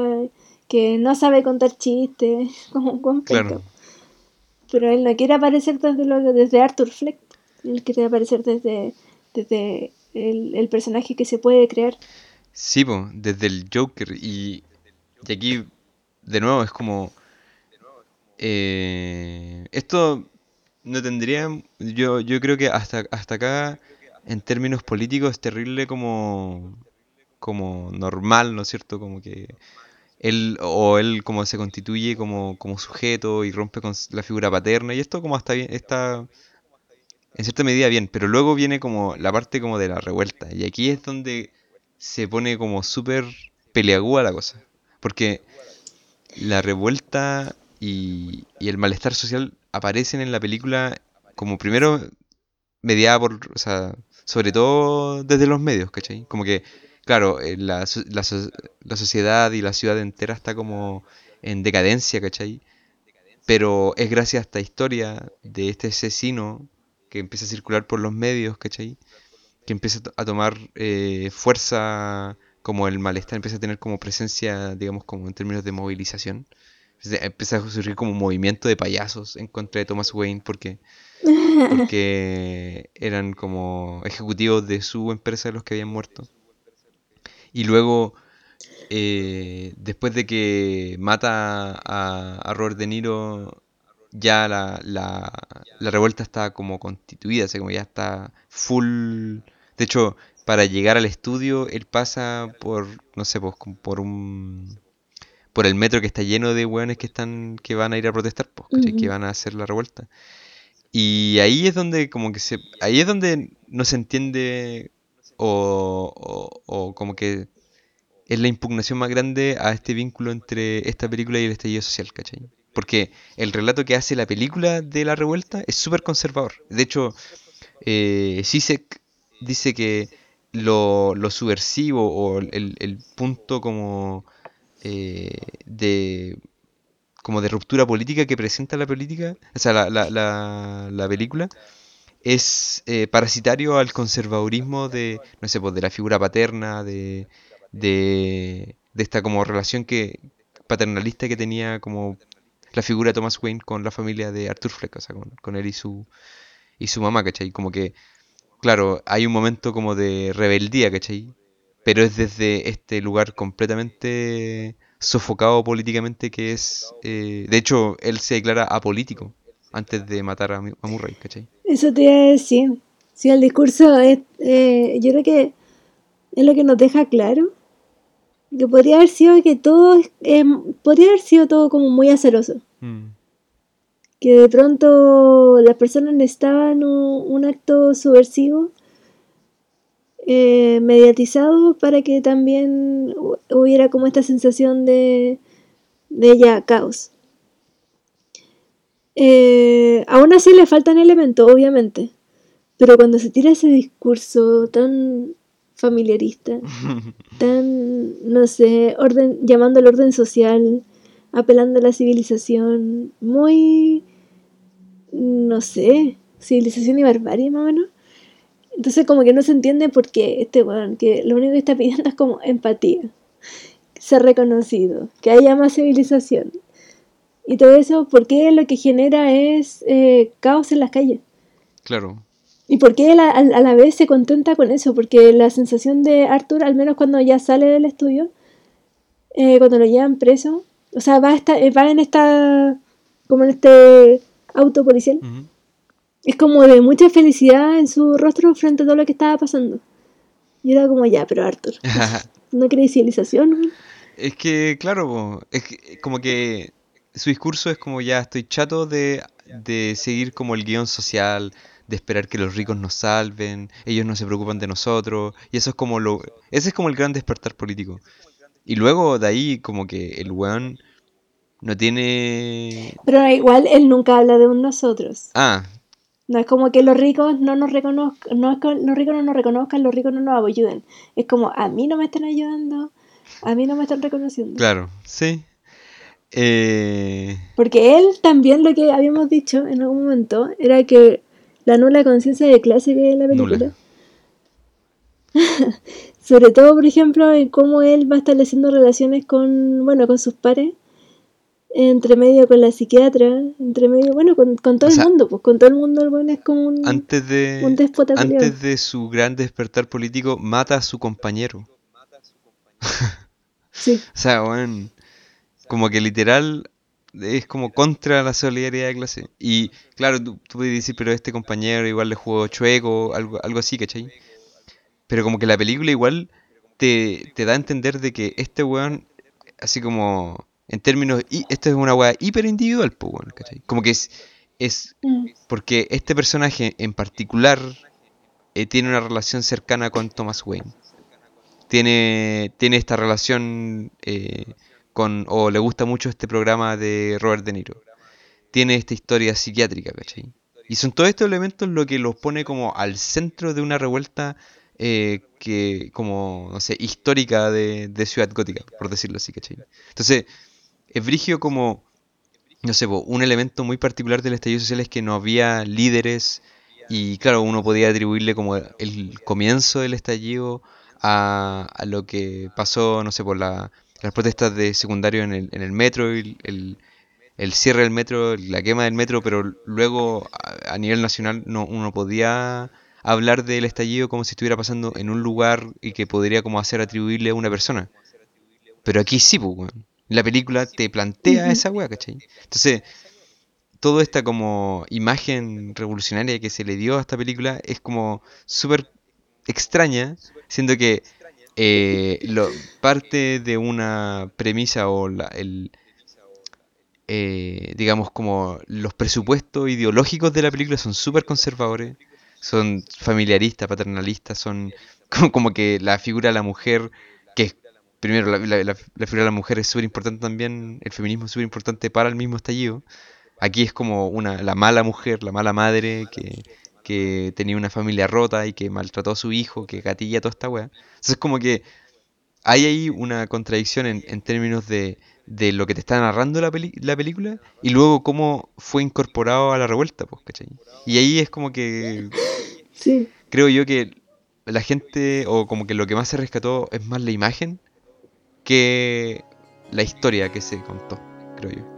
que no sabe contar chistes, *laughs* como un claro. Pero él no quiere aparecer desde, lo, desde Arthur Fleck, él quiere aparecer desde, desde el, el personaje que se puede crear. Sí, pues, desde el Joker. Y, y aquí, de nuevo, es como eh, esto no tendría. Yo, yo creo que hasta, hasta acá, en términos políticos, es terrible como, como normal, ¿no es cierto? Como que él o él como se constituye como, como sujeto y rompe con la figura paterna y esto como hasta bien está en cierta medida bien pero luego viene como la parte como de la revuelta y aquí es donde se pone como súper peleagúa la cosa porque la revuelta y, el malestar social aparecen en la película como primero mediada por, o sea, sobre todo desde los medios, ¿cachai? Como que, claro, eh, la, la, la sociedad y la ciudad entera está como en decadencia, ¿cachai? Pero es gracias a esta historia de este asesino que empieza a circular por los medios, ¿cachai? Que empieza a tomar eh, fuerza, como el malestar empieza a tener como presencia, digamos, como en términos de movilización empieza a surgir como un movimiento de payasos en contra de Thomas Wayne porque, porque *laughs* eran como ejecutivos de su empresa los que habían muerto. Y luego eh, después de que mata a, a Robert De Niro, ya la, la, la revuelta está como constituida, o sea, como ya está full. De hecho, para llegar al estudio, él pasa por, no sé, pues, como por un por el metro que está lleno de hueones que están que van a ir a protestar, pues, que van a hacer la revuelta. Y ahí es donde como que se ahí es donde no se entiende o, o, o como que es la impugnación más grande a este vínculo entre esta película y el estallido social, ¿cachai? Porque el relato que hace la película de la revuelta es súper conservador. De hecho, eh, Zizek dice que lo, lo subversivo o el, el punto como eh, de como de ruptura política que presenta la política, o sea, la, la, la, la película, es eh, parasitario al conservadurismo de, no sé, pues de la figura paterna, de, de, de esta como relación que paternalista que tenía como la figura de Thomas Wayne con la familia de Arthur Fleck, o sea, con, con él y su, y su mamá, ¿cachai? Como que, claro, hay un momento como de rebeldía, ¿cachai? Pero es desde este lugar completamente sofocado políticamente que es... eh, de hecho, él se declara apolítico antes de matar a, Mi- a Murray, ¿cachai? Eso te iba a decir. Sí, el discurso es, eh, yo creo que es lo que nos deja claro que podría haber sido que todo, es- eh, podría haber sido todo como muy azaroso. Mm, Que de pronto las personas necesitaban un, un acto subversivo, eh, mediatizado, para que también hu- hubiera como esta sensación de, de ya caos. Eh, aún así le faltan elementos, obviamente. Pero cuando se tira ese discurso tan familiarista, *laughs* tan, no sé, orden, llamando al orden social, apelando a la civilización, muy, no sé, civilización y barbarie más o menos. Entonces como que no se entiende por qué este weón, que lo único que está pidiendo es como empatía, ser reconocido, que haya más civilización. Y todo eso, ¿por qué lo que genera es eh, caos en las calles? claro. ¿Y por qué él a, a la vez se contenta con eso? Porque la sensación de Arthur, al menos cuando ya sale del estudio, eh, cuando lo llevan preso, o sea, va, a esta- eh, va en esta, como en este auto policial. Es como de mucha felicidad en su rostro frente a todo lo que estaba pasando. Y era como, ya, pero Arthur, *laughs* ¿no civilización? güey? Es que, claro, es que, como que su discurso es como ya estoy chato de, de seguir como el guion social, de esperar que los ricos nos salven, ellos no se preocupan de nosotros, y eso es como lo, ese es como el gran despertar político. Y luego de ahí como que el weón no tiene... Pero igual él nunca habla de un nosotros. Ah, No es como que los ricos no nos reconozcan, no es que los ricos no nos reconozcan, los ricos no nos ayuden. Es como, a mí no me están ayudando, a mí no me están reconociendo. claro, sí. Eh, Porque él también lo que habíamos dicho en algún momento era que la nula conciencia de clase que hay en la película. Nula. *laughs* Sobre todo, por ejemplo, en cómo él va estableciendo relaciones con, bueno, con sus pares, entre medio con la psiquiatra, entre medio, bueno, con, con todo O sea, el mundo, pues con todo el mundo el bueno es como un, antes un de, déspota culiao. antes de su gran despertar político, mata a su compañero. *laughs* Sí. O sea, weón, como que literal es como contra la solidaridad de clase. Y claro, tú, tú puedes decir, pero este compañero igual le jugó chueco, algo, algo así, ¿cachai? Pero como que la película igual te, te da a entender de que este weón, así como en términos, y esto es una weá hiper individual, pues, weón, ¿cachai? Como que es, es Mm. porque este personaje en particular eh, tiene una relación cercana con Thomas Wayne. Tiene, tiene esta relación eh, con, o le gusta mucho este programa de Robert De Niro. Tiene esta historia psiquiátrica, ¿cachai? Y son todos estos elementos lo que los pone como al centro de una revuelta eh, que, como, no sé, histórica de, de Ciudad Gótica, por decirlo así, ¿cachai? Entonces, es brigio como, no sé, un elemento muy particular del estallido social es que no había líderes y claro, uno podía atribuirle como el comienzo del estallido a, lo que pasó, no sé, por la, las protestas de secundario en el, en el metro, y el, el cierre del metro, la quema del metro, pero luego a, nivel nacional no, uno podía hablar del estallido como si estuviera pasando en un lugar y que podría como hacer atribuirle a una persona. Pero aquí sí, pues. La película te plantea esa weá, ¿cachai? Entonces, toda esta como imagen revolucionaria que se le dio a esta película es como súper extraña, siendo que eh, lo, parte de una premisa o la- el, eh, digamos como los presupuestos ideológicos de la película son súper conservadores, son familiaristas, paternalistas, son *laughs* como, como que la figura de la mujer, primero la, la- la- la figura de la mujer es súper importante también, el feminismo es súper importante para el mismo estallido, Aquí es como una, la mala mujer, la mala madre que, que tenía una familia rota y que maltrató a su hijo, que gatilla toda esta weá. Entonces como que hay ahí una contradicción en, en términos de, de lo que te está narrando la, peli- la película y luego cómo fue incorporado a la revuelta, pues, ¿cachai? Y ahí es como que Sí. creo yo que la gente, o como que lo que más se rescató es más la imagen que la historia que se contó, creo yo.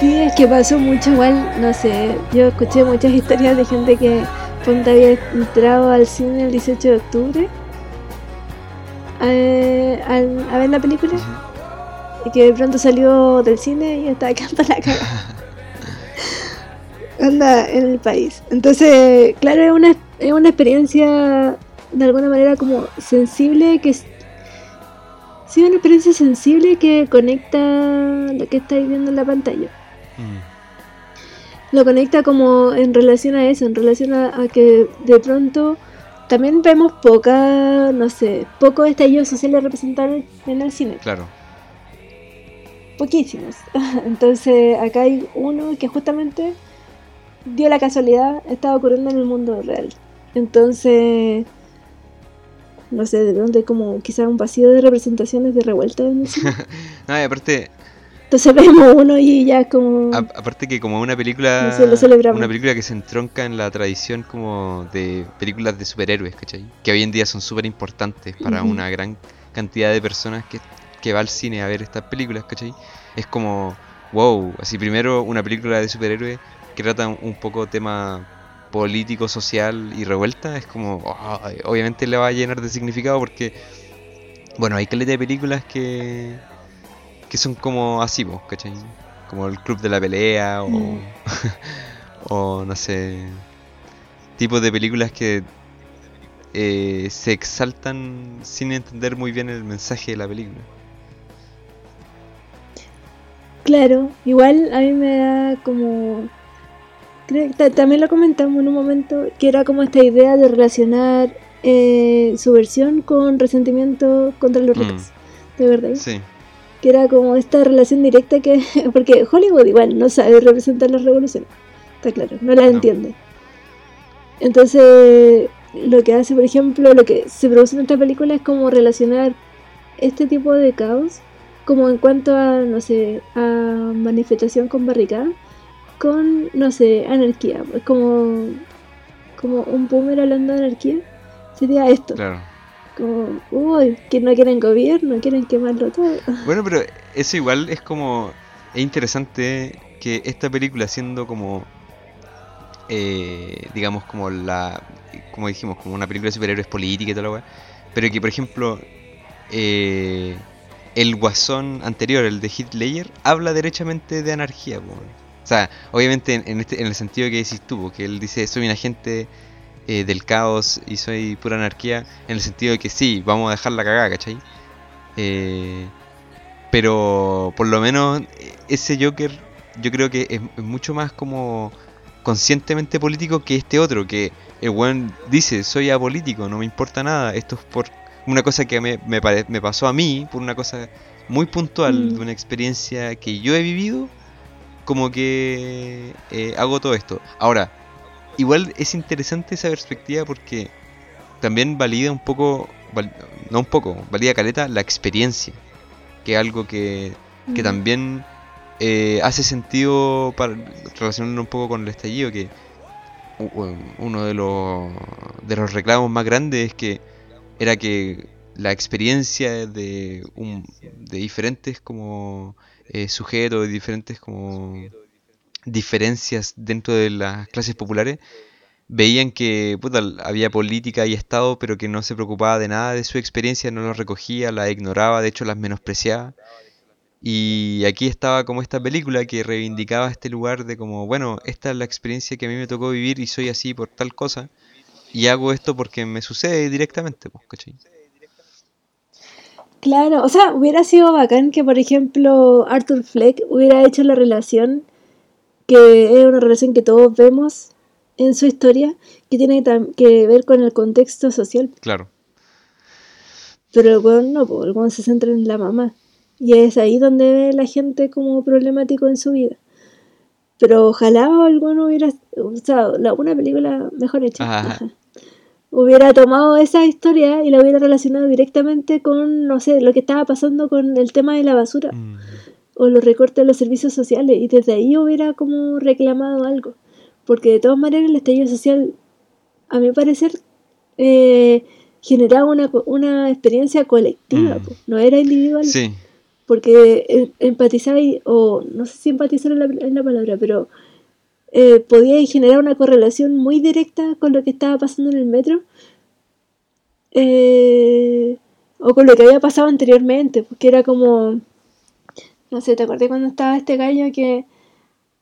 Sí, es que pasó mucho igual, no sé, yo escuché muchas historias de gente que ponte había entrado al cine el 18 de octubre eh, al- a ver la película y que de pronto salió del cine y estaba quedando la cara. Anda *laughs* en el país. Entonces, claro, es una, es una experiencia de alguna manera como sensible que sí, una experiencia sensible que conecta lo que estáis viendo en la pantalla Mm. lo conecta como en relación a eso, en relación a, a que de pronto también vemos poca, no sé, pocos estallidos sociales representados en el cine, Claro. poquísimos. *laughs* Entonces acá hay uno que justamente dio la casualidad, estaba ocurriendo en el mundo real. Entonces, no sé, de dónde como quizás un vacío de representaciones de revuelta en el cine. *laughs* No, y aparte, Entonces *laughs* vemos uno y ya como... A- aparte que como una película No sé, una película que se entronca en la tradición como de películas de superhéroes, ¿cachai? Que hoy en día son súper importantes para una gran cantidad de personas que, que va al cine a ver estas películas, ¿cachai? Es como, wow, así primero una película de superhéroes que trata un, poco tema político, social y revuelta, es como, ay, obviamente le va a llenar de significado porque, bueno, hay caleta de películas que, que son como así, po, ¿cachai? Como el club de la pelea o, Mm. *laughs* o no sé, tipos de películas que eh, se exaltan sin entender muy bien el mensaje de la película. Claro, igual a mí me da como... Creo que ta- también lo comentamos en un momento, que era como esta idea de relacionar eh, subversión con resentimiento contra los Mm. ricos. ¿De verdad? Sí, Que era como esta relación directa que... *laughs* Porque Hollywood igual no sabe representar las revoluciones. Está claro, no las No. entiende. Entonces, lo que hace, por ejemplo, lo que se produce en esta película es como relacionar este tipo de caos, como en cuanto a, no sé, a manifestación con barricada, con, no sé, anarquía. Como, como un boomer hablando de anarquía. Sería esto. claro. Como, uy, que no quieren gobierno, quieren quemarlo todo. *laughs* Bueno, pero eso igual es como. Es interesante que esta película, siendo como. eh, digamos, como la. Como dijimos, como una película de superhéroes política y toda la. Pero que, por ejemplo. eh, el guasón anterior, el de Ledger, habla derechamente de anarquía. O sea, obviamente en, este, en el sentido que decís tú, que él dice, soy un agente eh, del caos y soy pura anarquía, en el sentido de que sí, vamos a dejar la cagada, ¿cachai? Eh, pero por lo menos eh, ese Joker yo creo que es, es mucho más como conscientemente político que este otro, que el weón dice, soy apolítico, no me importa nada, esto es por una cosa que me, me, pare- me pasó a mí, por una cosa muy puntual, Mm. de una experiencia que yo he vivido, como que eh, hago todo esto. Ahora, igual es interesante esa perspectiva porque también valida un poco, val- no un poco, valida caleta la experiencia, que es algo que, Mm. que también eh, hace sentido para relacionarlo un poco con el estallido, que uno de los, de los reclamos más grandes es que era que la experiencia de, un, de diferentes como eh, sujetos, de diferentes como diferencias dentro de las clases populares, veían que había política y Estado, pero que no se preocupaba de nada de su experiencia, no los recogía, la ignoraba, de hecho las menospreciaba. Y aquí estaba como esta película que reivindicaba este lugar de como, bueno, esta es la experiencia que a mí me tocó vivir y soy así por tal cosa. Y hago esto porque me sucede directamente, pues, ¿cachai? Claro, o sea, hubiera sido bacán que, por ejemplo, Arthur Fleck hubiera hecho la relación, que es una relación que todos vemos en su historia, que tiene que ver con el contexto social. Claro. Pero el weón no, el weón se centra en la mamá. Y es ahí donde ve la gente como problemático en su vida. Pero ojalá alguno hubiera, o sea, una película mejor hecha. Hubiera tomado esa historia y la hubiera relacionado directamente con, no sé, lo que estaba pasando con el tema de la basura. Mm. O los recortes de los servicios sociales. Y desde ahí hubiera como reclamado algo. Porque de todas maneras el estallido social, a mi parecer, eh, generaba una, una experiencia colectiva, mm. no era individual. Sí porque eh, empatizar, o no sé si empatizar en la, palabra, pero eh, podía generar una correlación muy directa con lo que estaba pasando en el metro eh, o con lo que había pasado anteriormente, porque era como, no sé, te acordé cuando estaba este gallo que,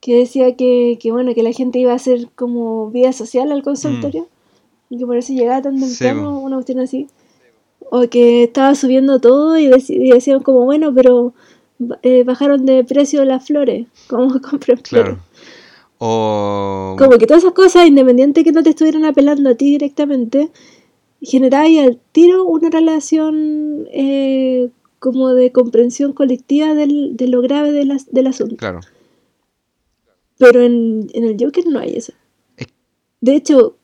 decía que, bueno, que la gente iba a hacer como vida social al consultorio mm. y que por eso llegaba tan temprano, una cuestión así o que estaba subiendo todo y, decían como, bueno, pero eh, bajaron de precio las flores, *laughs* como compran flores. O... Como que todas esas cosas, independiente que no te estuvieran apelando a ti directamente, ahí al tiro una relación eh, como de comprensión colectiva del, de lo grave de del asunto. Claro. Pero en, en el Joker no hay eso. De hecho,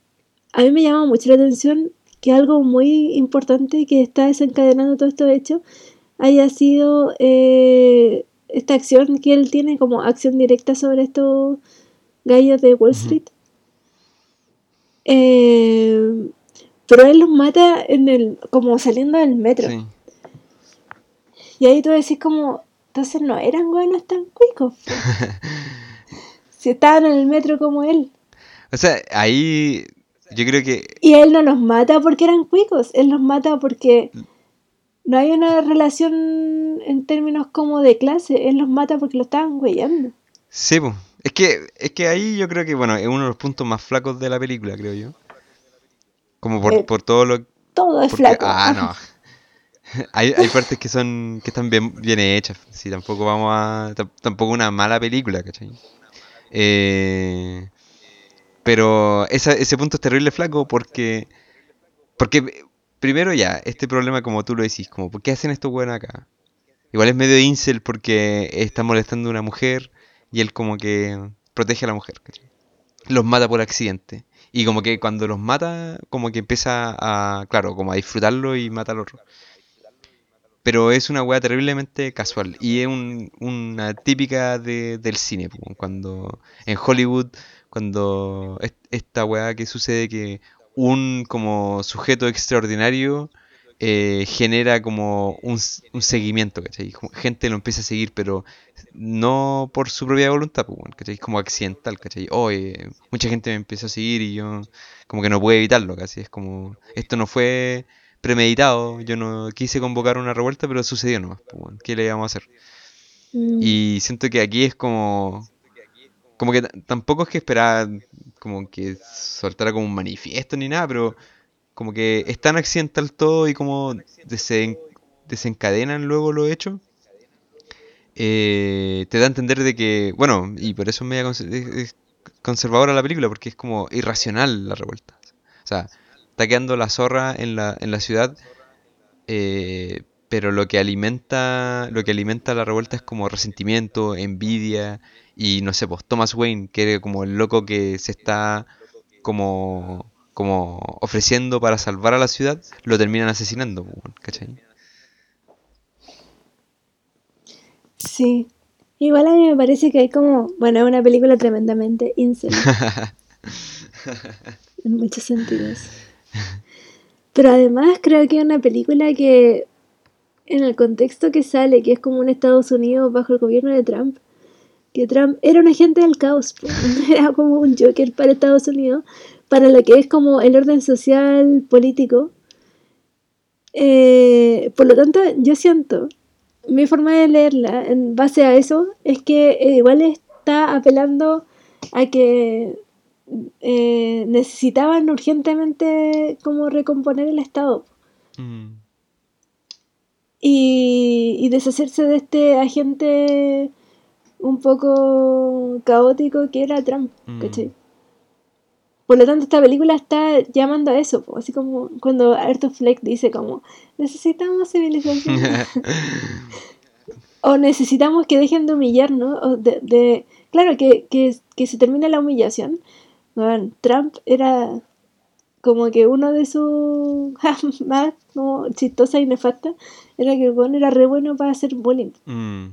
a mí me llama mucho la atención que algo muy importante que está desencadenando todo esto hecho haya sido eh, esta acción que él tiene como acción directa sobre estos gallos de Wall Street. Eh, pero él los mata en el como saliendo del metro. Y ahí tú decís como, entonces no eran buenos tan cuicos. *laughs* si estaban en el metro como él. O sea, ahí yo creo que... Y él no los mata porque eran cuicos, él los mata porque no hay una relación en términos como de clase, él los mata porque lo estaban güeyando. Sí, pues. Es que, es que ahí yo creo que, bueno, es uno de los puntos más flacos de la película, creo yo. Como por, eh, por todo lo... Todo es flaco. Ah, no. *laughs* hay, hay partes que son que están bien, hechas. Sí, tampoco vamos a... Tampoco una mala película, ¿cachai? Eh, pero ese punto es terrible flaco porque. Porque, primero ya, este problema, como tú lo decís, como, ¿por qué hacen esto bueno acá? Igual es medio incel porque está molestando a una mujer y él, como que protege a la mujer. Los mata por accidente. Y como que cuando los mata, como que empieza a, claro, como a disfrutarlo y mata al otro. Pero es una weá terriblemente casual. Y es una típica del cine. Cuando en Hollywood cuando esta weá que sucede que un como sujeto extraordinario eh, genera como un, seguimiento, ¿cachai? Gente lo empieza a seguir, pero no por su propia voluntad, ¿cachai? Como accidental, ¿cachai? Oye, mucha gente me empieza a seguir y yo como que no puedo evitarlo, casi. Es como, esto no fue premeditado, yo no quise convocar una revuelta, pero sucedió nomás, pues, ¿qué le íbamos a hacer? Mm. Y siento que aquí es como como que tampoco es que esperaba como que soltara como un manifiesto ni nada, pero como que es tan accidental todo y como desencadenan luego lo hecho, eh, te da a entender de que, bueno, y por eso es conservadora la película, porque es como irracional la revuelta. O sea, está quedando la zorra en la, en la ciudad, eh, pero lo que alimenta lo que alimenta la revuelta es como resentimiento, envidia y no sé, pues Thomas Wayne, que era como el loco que se está como como ofreciendo para salvar a la ciudad, lo terminan asesinando, pues, ¿cachai? Sí. Igual a mí me parece que hay como, bueno, es una película tremendamente incel. *laughs* en muchos sentidos. Pero además creo que es una película que en el contexto que sale, que es como un Estados Unidos bajo el gobierno de Trump, que Trump era un agente del caos, *laughs* era como un Joker para Estados Unidos, para lo que es como el orden social, político. Eh, por lo tanto, yo siento, mi forma de leerla en base a eso es que igual está apelando a que eh, necesitaban urgentemente como recomponer el Estado. Mm. Y, y, deshacerse de este agente un poco caótico que era Trump, mm. Por lo tanto, esta película está llamando a eso, así como cuando Arthur Fleck dice como, necesitamos civilización. *laughs* o necesitamos que dejen de humillarnos, o de, claro, que, que, que se termine la humillación, Trump era como que uno de sus *laughs* más como chistosa y nefasta era que el bueno era re bueno para hacer bullying. Mm.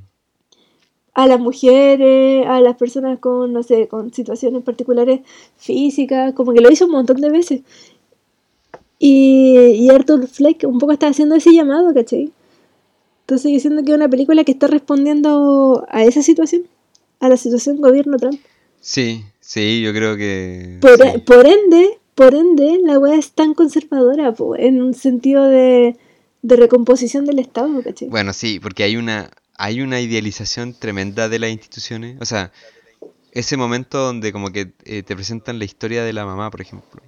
A las mujeres, a las personas con, no sé, con situaciones particulares físicas, como que lo hizo un montón de veces. Y, y Arthur Fleck un poco está haciendo ese llamado, ¿cachai? Entonces yo siento que es una película que está respondiendo a esa situación, a la situación gobierno Trump. Sí, Sí, yo creo que. Por, ende, por ende, la weá es tan conservadora, en un sentido de, recomposición del Estado, ¿cachai? Bueno, sí, porque hay una, hay una idealización tremenda de las instituciones. O sea, ese momento donde como que eh, te presentan la historia de la mamá, por ejemplo.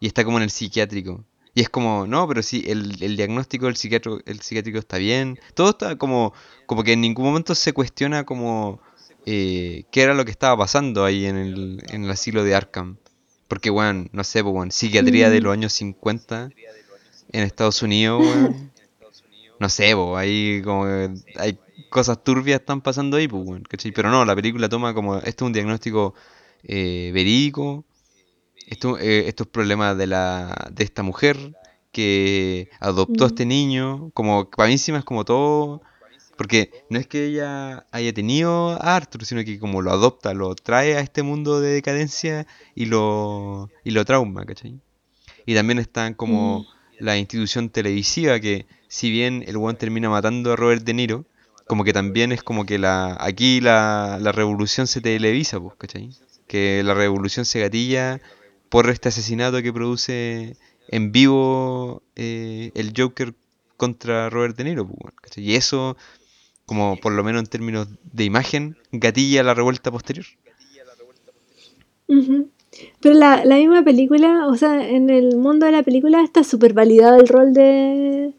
Y está como en el psiquiátrico. Y es como, no, pero sí, el, diagnóstico del psiquiátrico, el psiquiátrico está bien. Todo está como, como que en ningún momento se cuestiona como eh, qué era lo que estaba pasando ahí en el, en el asilo de Arkham. Porque, bueno, no sé, pues, psiquiatría de los años 50 en Estados Unidos, *laughs* No sé, pues, ahí como hay cosas turbias están pasando ahí, pues, Pero no, la película toma como, esto es un diagnóstico eh, verídico, esto, eh, estos problemas de, la, de esta mujer que adoptó a mm. este niño, como, para mí encima es como todo porque no es que ella haya tenido a Arthur, sino que como lo adopta, lo trae a este mundo de decadencia y lo, y lo trauma, ¿cachai? Y también están como mm. la institución televisiva que si bien el buen termina matando a Robert De Niro, como que también es como que la aquí la, la revolución se televisa, pues, ¿cachai? Que la revolución se gatilla por este asesinato que produce en vivo eh, el Joker contra Robert De Niro, pues, ¿cachai? Y eso como por lo menos en términos de imagen, gatilla la revuelta posterior. Pero la, misma película, o sea, en el mundo de la película está súper validado el rol de,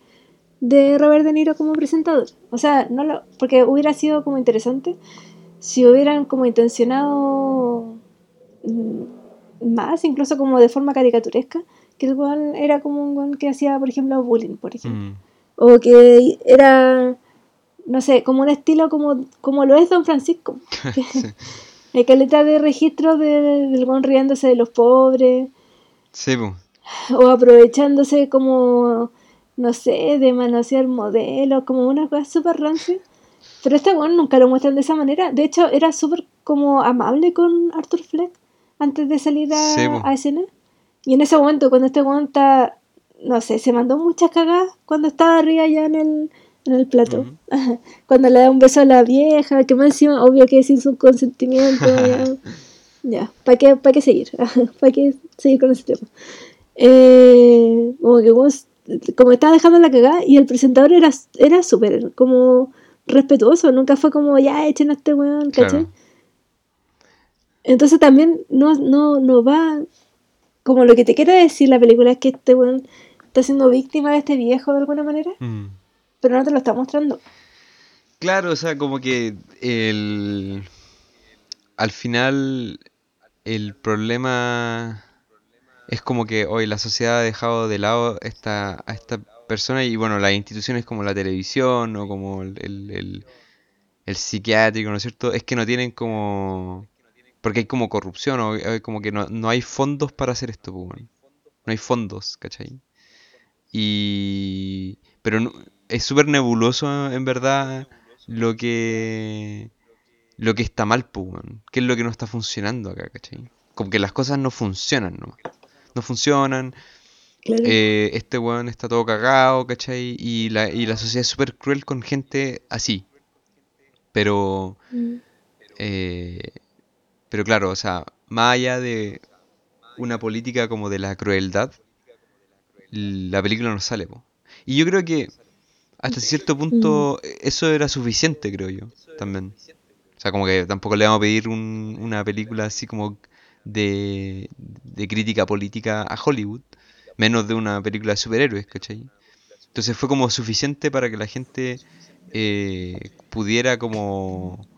de Robert De Niro como presentador. O sea, no lo, porque hubiera sido como interesante si hubieran como intencionado mm, más, incluso como de forma caricaturesca, que el guan era como un guan que hacía, por ejemplo, bullying, por ejemplo. Mm. O que era no sé, como un estilo como, como lo es Don Francisco. *laughs* *laughs* Hay caleta de registro de, del buen riéndose de los pobres. Sí, O aprovechándose como, no sé, de manosear modelos, como una cosa súper rancia. Pero este bueno nunca lo muestran de esa manera. De hecho, era súper como amable con Arthur Fleck antes de salir a, a escena. Y en ese momento, cuando este weón está, no sé, se mandó muchas cagadas cuando estaba arriba ya en el, en el plato. *laughs* Cuando le da un beso a la vieja, que más encima, obvio que sin su consentimiento. *laughs* ya, ¿para qué, para qué seguir? *laughs* ¿Para qué seguir con ese tema? Eh, como que como estaba dejando la cagada y el presentador era, era súper como respetuoso, nunca fue como ya echen a este weón, ¿cachai? Entonces también no, no, no va como lo que te quiere decir la película es que este weón está siendo víctima de este viejo de alguna manera. Mm pero no te lo está mostrando. Claro, o sea, como que el... Al final el problema es como que hoy la sociedad ha dejado de lado esta, a esta persona y bueno, las instituciones como la televisión o como el, el, psiquiátrico, ¿no es cierto? Es que no tienen como... Porque hay como corrupción o como que no, no hay fondos para hacer esto, pues, no hay fondos, ¿cachai? Y... Pero no, es súper nebuloso en verdad lo que lo que está mal, pues, ¿Qué es lo que no está funcionando acá, cachai? como que las cosas no funcionan nomás. No funcionan. Claro. eh, este weón está todo cagado, ¿cachai? Y la, y la sociedad es súper cruel con gente así. Pero, Mm. eh, pero claro, o sea, más allá de una política como de la crueldad, la película no sale, po. Y yo creo que hasta cierto punto eso era suficiente, creo yo, también. O sea, como que tampoco le vamos a pedir un- una película así como de, de crítica política a Hollywood, menos de una película de superhéroes, ¿cachai? Entonces fue como suficiente para que la gente eh, pudiera como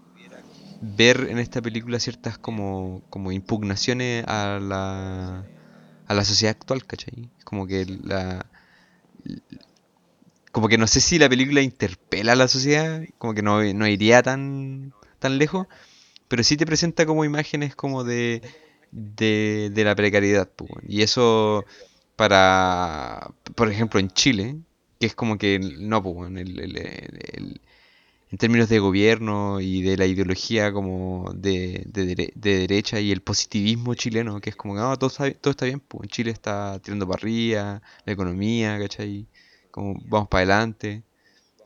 ver en esta película ciertas como, como impugnaciones a la, a la sociedad actual, ¿cachai? Como que la... Como que no sé si la película interpela a la sociedad, como que no, no iría tan, tan lejos, pero sí te presenta como imágenes como de, de, de la precariedad, weón. Y eso para, por ejemplo, en Chile, que es como que, no, pues, el, el- en términos de gobierno y de la ideología como de, de, de derecha y el positivismo chileno, que es como no, todo está, todo está bien, pues Chile está tirando para arriba, la economía, ¿cachai? Como vamos para adelante.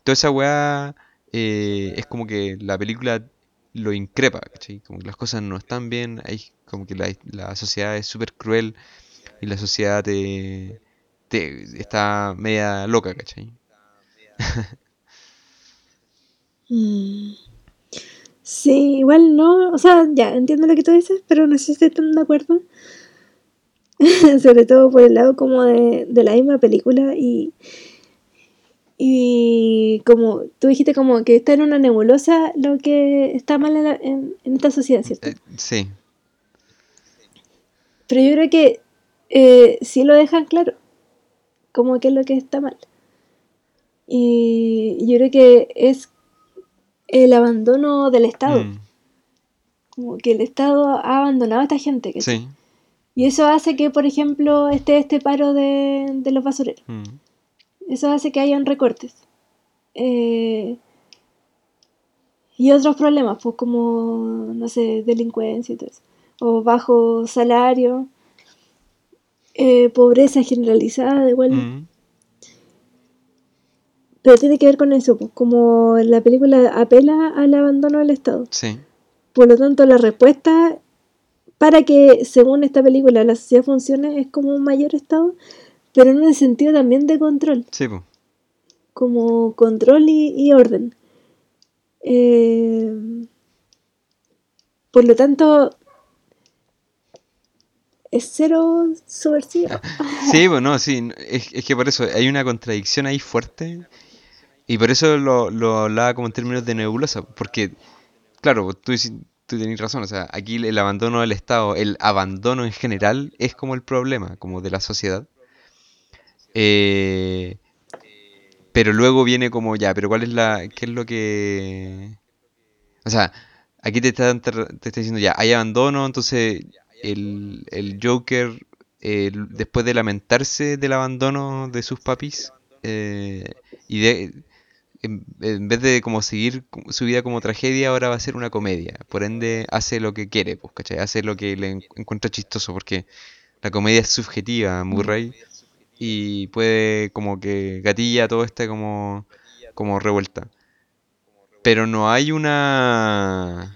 Toda esa weá eh, es como que la película lo increpa, ¿cachai? Como que las cosas no están bien, hay como que la, la sociedad es súper cruel y la sociedad te, te está media loca, ¿cachai? Mm. Sí, igual no, o sea, ya entiendo lo que tú dices, pero no sé si estoy tan de acuerdo. *laughs* Sobre todo por el lado como de, de la misma película y, y como tú dijiste como que está en una nebulosa lo que está mal en, la- en- en esta sociedad, ¿cierto? Eh, sí, Pero yo creo que eh, sí lo dejan claro, como que es lo que está mal. Y yo creo que es el abandono del Estado. mm, Como que el Estado ha abandonado a esta gente, ¿cachai? sí, Y eso hace que, por ejemplo, esté este paro de, de los basureros. mm, Eso hace que hayan recortes. Eh, y otros problemas, pues como, no sé, delincuencia y todo eso. O bajo salario. eh, pobreza generalizada, igual. mm, Pero tiene que ver con eso, pues como la película apela al abandono del Estado. sí, Por lo tanto, la respuesta para que, según esta película, la sociedad funcione es como un mayor Estado, pero en el sentido también de control, sí, po. como control y, y orden. Eh, por lo tanto, es cero subversiva. *laughs* Sí, bueno, sí, es, es que por eso hay una contradicción ahí fuerte y por eso lo, lo hablaba como en términos de nebulosa, porque, claro, tú, tú tenés razón, o sea, aquí el abandono del Estado, el abandono en general es como el problema, como de la sociedad, Eh, pero luego viene como ya, pero ¿cuál es la, qué es lo que... O sea, aquí te están te está diciendo ya, hay abandono, entonces el, el Joker, eh, después de lamentarse del abandono de sus papis, eh, y de, en, vez de como seguir su vida como tragedia, ahora va a ser una comedia. Por ende, hace lo que quiere, pues, ¿cachai? Hace lo que le en- encuentra chistoso, porque la comedia es subjetiva, Murray, y puede como que gatilla todo este como, como revuelta. Pero no hay una...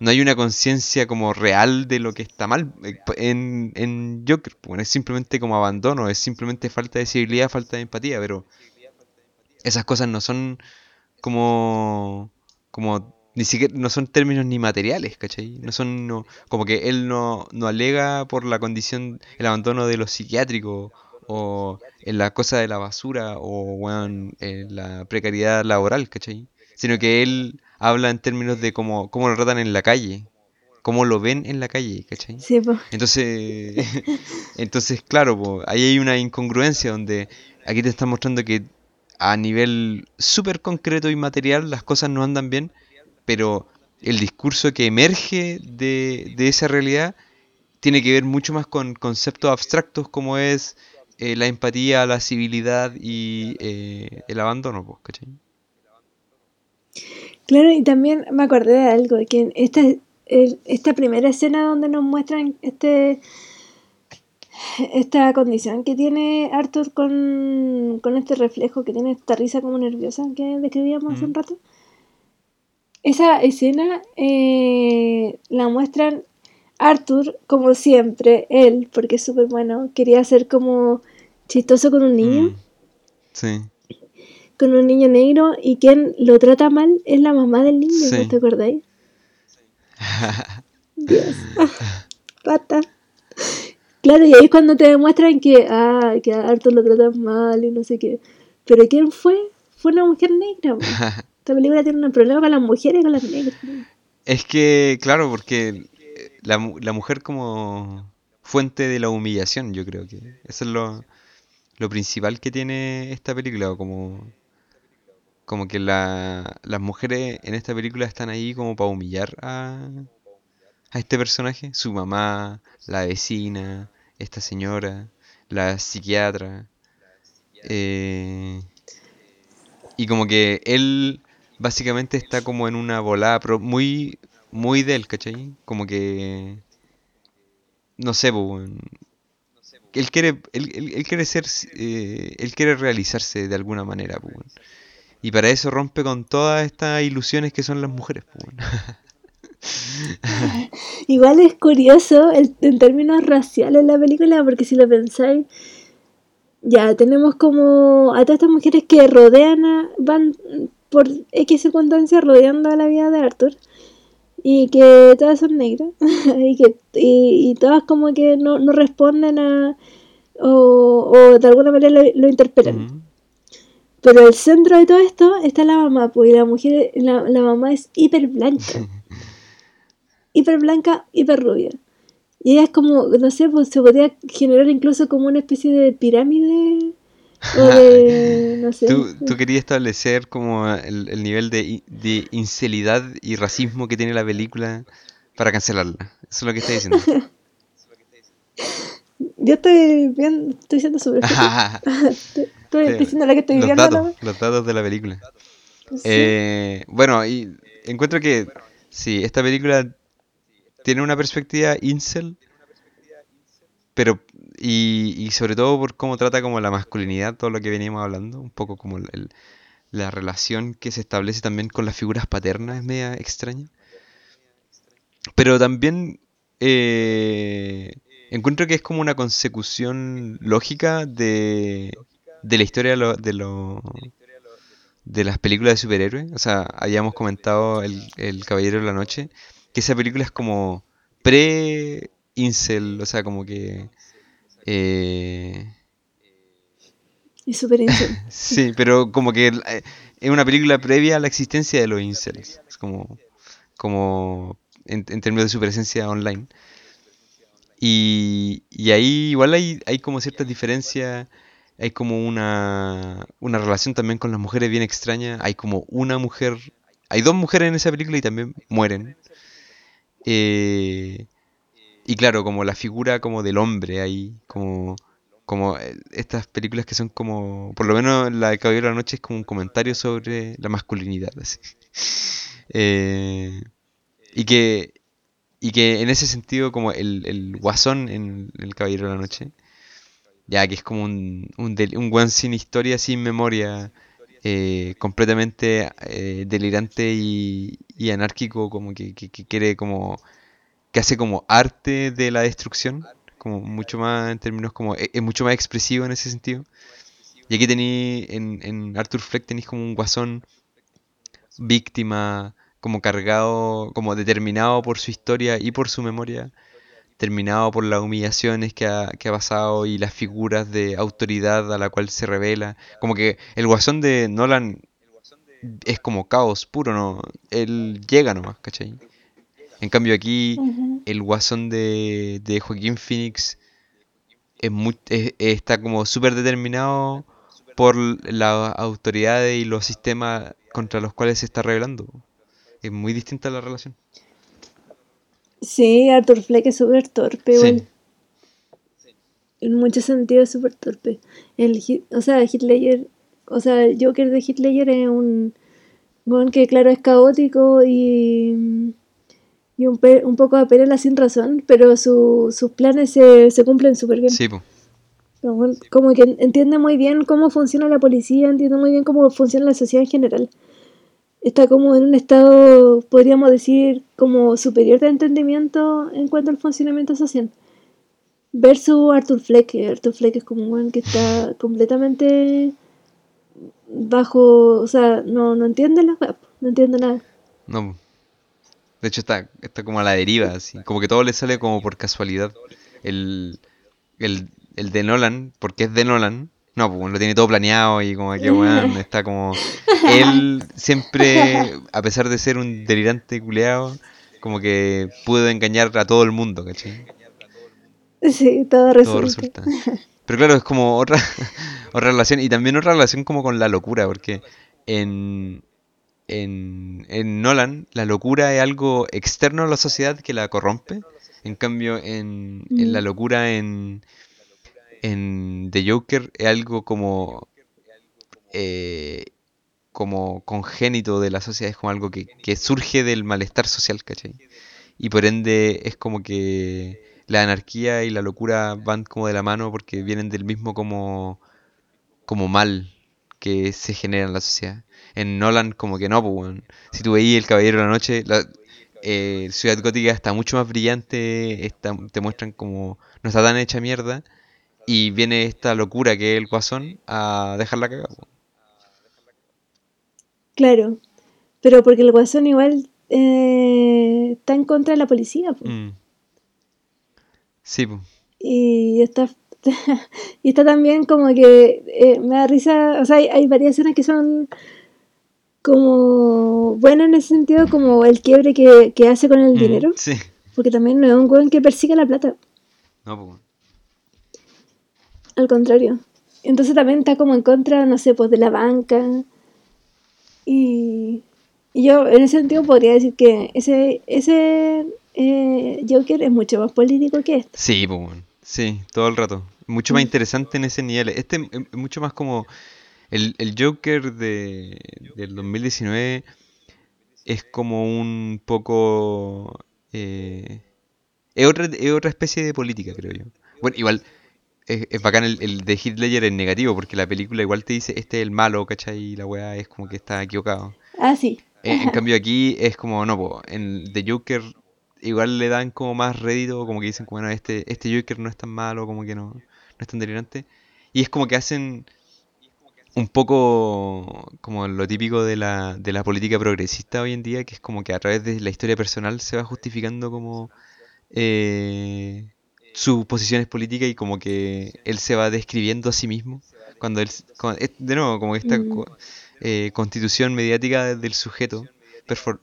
No hay una conciencia como real de lo que está mal eh, en, en Joker. Bueno, es simplemente como abandono, es simplemente falta de civilidad, falta de empatía, pero esas cosas no son como... como ni siquiera no son términos ni materiales, ¿cachai? No son no- como que él no, no alega por la condición, el abandono de los psiquiátricos o en la cosa de la basura o en la precariedad laboral, ¿cachai? Sino que él habla en términos de cómo, cómo lo tratan en la calle, cómo lo ven en la calle, ¿cachai? Sí. Entonces, *laughs* entonces claro, po, ahí hay una incongruencia donde aquí te están mostrando que a nivel súper concreto y material las cosas no andan bien, pero el discurso que emerge de, de esa realidad tiene que ver mucho más con conceptos abstractos como es eh, la empatía, la civilidad y eh, el abandono, pues, ¿cachai? Claro, y también me acordé de algo, que en esta, esta primera escena donde nos muestran este esta condición que tiene Arthur con, este reflejo, que tiene esta risa como nerviosa que describíamos hace un rato. Esa escena eh, la muestran Arthur, como siempre, él, porque es súper bueno, quería ser como chistoso con un niño. Mm. Sí. Con un niño negro y quien lo trata mal es la mamá del niño, ¿no te acordáis? *laughs* Dios. *laughs* Pata. Claro, y ahí es cuando te demuestran que, ah, que a Arthur lo tratan mal y no sé qué. Pero ¿quién fue? Fue una mujer negra. *laughs* Esta película tiene un problema con las mujeres y con las negras. Es que, claro, porque la, la mujer como fuente de la humillación, yo creo que eso es lo, lo principal que tiene esta película, como, como que la, las mujeres en esta película están ahí como para humillar a, a este personaje, su mamá, la vecina, esta señora, la psiquiatra. Eh, y como que él básicamente está como en una volada muy, muy de él, ¿cachai? Como que... No sé, él quiere, él, quiere ser, eh, él quiere realizarse de alguna manera, y para eso rompe con todas estas ilusiones que son las mujeres. *laughs* Igual es curioso en términos raciales la película, porque si lo pensáis, ya tenemos como a todas estas mujeres que rodean a, van por X circunstancias rodeando a la vida de Arthur y que todas son negras *laughs* y que y, todas como que no, no responden a o, o, de alguna manera lo, interpelan pero el centro de todo esto está la mamá pues y la mujer la, la mamá es hiper *laughs* blanca hiper blanca, hiper rubia. Y ella es como, no sé, pues se podría generar incluso como una especie de pirámide. *laughs* No sé. ¿Tú, querías establecer como el, nivel de, de, incelidad y racismo que tiene la película para cancelarla. Eso es lo que estás diciendo. *laughs* Yo estoy bien, estoy siendo súper. *laughs* estoy, diciendo la que estoy los Datos, los datos de la película. Eh, bueno, y encuentro que sí, esta película tiene una perspectiva incel, pero y, sobre todo por cómo trata como la masculinidad, todo lo que veníamos hablando, un poco como la relación que se establece también con las figuras paternas es media extraña. Pero también eh, encuentro que es como una consecución lógica de, de la historia de, lo, de, las películas de superhéroes. O sea, habíamos comentado el, el Caballero de la Noche que esa película es como pre-incel, o sea, como que... Eh... Es súper *laughs* sí, pero como que eh, es una película previa a la existencia de los incels, es como, como en, términos de su presencia online. Y, y ahí igual hay, hay como ciertas diferencias, hay como una, una relación también con las mujeres bien extraña, hay como una mujer, hay dos mujeres en esa película y también mueren. Eh, y claro, como la figura como del hombre ahí, como, como eh, estas películas que son como, por lo menos la de Caballero de la Noche es como un comentario sobre la masculinidad. *laughs* Eh, y, que, y que en ese sentido como el, el guasón en El Caballero de la Noche, ya que es como un, un, un guan sin historia, sin memoria, completamente delirante y, y anárquico, como que, quiere como que hace como arte de la destrucción, como mucho más en términos como e, es, mucho más expresivo en ese sentido. Y aquí tenéis en, en Arthur Fleck tenéis como un guasón víctima, como cargado, como determinado por su historia y por su memoria, terminado por las humillaciones que ha, que ha pasado y las figuras de autoridad a la cual se revela. Como que el guasón de Nolan es como caos puro, ¿no? Él llega nomás, ¿cachai? En cambio aquí el guasón de, de Joaquín Phoenix es muy, está como súper determinado por las autoridades y los sistemas contra los cuales se está revelando. Es muy distinta la relación. Sí, Arthur Fleck es súper torpe, En muchos sentidos es súper torpe. El, o sea, Hitler o sea, el Joker de Hitler es un, que claro es caótico y, y un, pe- un poco apela sin razón, pero su- sus planes se, se cumplen súper bien. Sí. Como, como que entiende muy bien cómo funciona la policía, entiende muy bien cómo funciona la sociedad en general. Está como en un estado, podríamos decir, como superior de entendimiento en cuanto al funcionamiento social. Versus Arthur Fleck, que Arthur Fleck es como un que está completamente bajo, o sea, no, no entiende las no entiende nada. No. De hecho está, está como a la deriva, así. Como que todo le sale como por casualidad. El, el, el de Nolan, porque es de Nolan, no, pues lo tiene todo planeado y como que weón, *laughs* está como. Él siempre, a pesar de ser un delirante culeado, como que pudo engañar a todo el mundo, ¿cachai? Sí, todo Todo resulta. resulta. Pero claro, es como otra, *laughs* otra relación. Y también otra relación como con la locura, porque en, en, en Nolan la locura es algo externo a la sociedad que la corrompe. En cambio, en, en la Mm. locura en, en The Joker es algo como, eh, como congénito de la sociedad, es como algo que, que surge del malestar social, ¿cachai? Y por ende es como que la anarquía y la locura van como de la mano porque vienen del mismo como, como mal que se genera en la sociedad. En Nolan como que no, pues. Si tú veías El Caballero de la Noche, la eh, Ciudad Gótica está mucho más brillante, está- te muestran como no está tan hecha mierda y viene esta locura que es el guasón a dejarla cagar. po. Claro, pero porque el guasón igual eh, está en contra de la policía, po. Mm. Sí, pues. Y está, *laughs* y está también como que eh, me da risa, o sea, hay, hay varias escenas que son como buenas en ese sentido, como el quiebre que, que hace con el Mm, dinero, Sí. porque también no es un weón que persigue la plata, No, pues. al contrario. Entonces también está como en contra, no sé, pues de la banca. Y, y yo en ese sentido podría decir que ese, ese eh, Joker es mucho más político que este. Sí, pues. Sí, todo el rato. Mucho más Mm. interesante en ese nivel. Este es es mucho más como el, el Joker de, del 2019 es como un poco... eh, es, otra, es otra especie de política, creo yo. Bueno, igual es, es bacán el, el de Ledger en negativo, porque la película igual te dice, este es el malo, ¿cachai? Y la weá es como que está equivocado. Ah, sí. En, en *laughs* cambio aquí es como, no, po, en The Joker igual le dan como más rédito, como que dicen, bueno, este, este Joker no es tan malo, como que no, no es tan delirante. Y es como que hacen un poco como lo típico de la, de la política progresista hoy en día, que es como que a través de la historia personal se va justificando como eh, sus posiciones políticas y como que él se va describiendo a sí mismo. Cuando él, cuando- de nuevo, como esta Mm. eh, constitución mediática del sujeto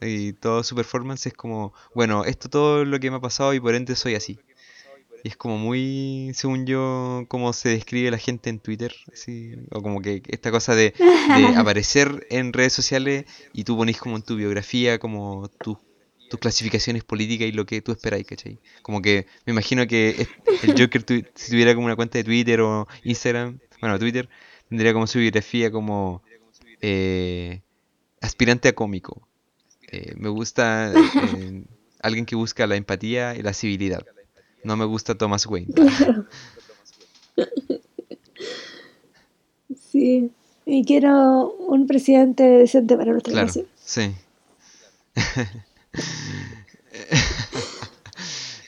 y toda su performance es como, bueno, esto todo lo que me ha pasado y por ende soy así. Y es como muy, según yo, como se describe la gente en Twitter, así, o como que esta cosa de, de *laughs* aparecer en redes sociales y tú ponís como en tu biografía como tus tus clasificaciones políticas y lo que tú esperáis, ¿cachai? Como que me imagino que el *laughs* Joker tu- si tuviera como una cuenta de Twitter o Instagram, bueno, Twitter, tendría como su biografía como eh, aspirante a cómico. Eh, me gusta eh, alguien que busca la empatía y la civilidad. No me gusta Thomas Wayne. *laughs* Claro. Sí. Y quiero un presidente decente para nuestra Claro, nación. sí. *laughs*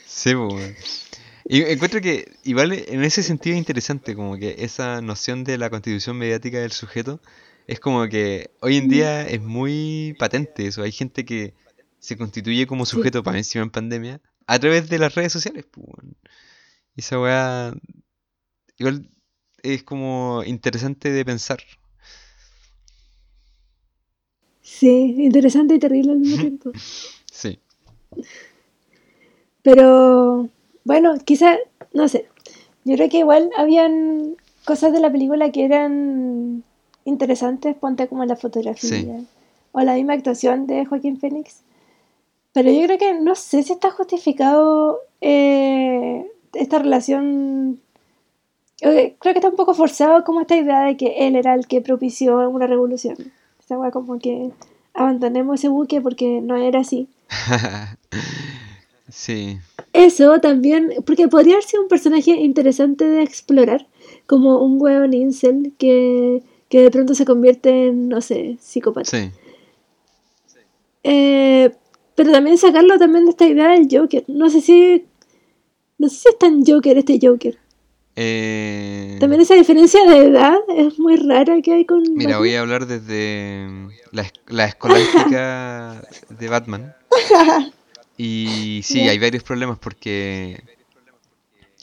Sí, pues. Y encuentro que igual en ese sentido es interesante, como que esa noción de la constitución mediática del sujeto es como que hoy en día es muy patente eso. Hay gente que se constituye como Sí. sujeto para encima en pandemia a través de las redes sociales, pues. Y esa weá igual es como interesante de pensar. Sí, interesante y terrible al mismo *laughs* tiempo. Sí. Pero bueno, quizá, no sé. Yo creo que igual habían cosas de la película que eran interesantes, ponte como la Sí. fotografía o la misma actuación de Joaquín Phoenix. Pero yo creo que no sé si está justificado eh, esta relación. eh, Creo que está un poco forzado como esta idea de que él era el que propició una revolución. Esta weá como que abandonemos ese buque porque no era así. *laughs* Sí. Eso también, porque podría haber sido un personaje interesante de explorar, como un hueón incel que, que de pronto se convierte en, no sé, psicópata. Sí. Eh, pero también sacarlo también de esta idea del Joker. No sé si. No sé si es tan Joker este Joker. Eh, También esa diferencia de edad es muy rara que hay con. Mira, Batman. voy a hablar desde mm, la, la escolástica de Batman. *laughs* Y sí, hay varios problemas porque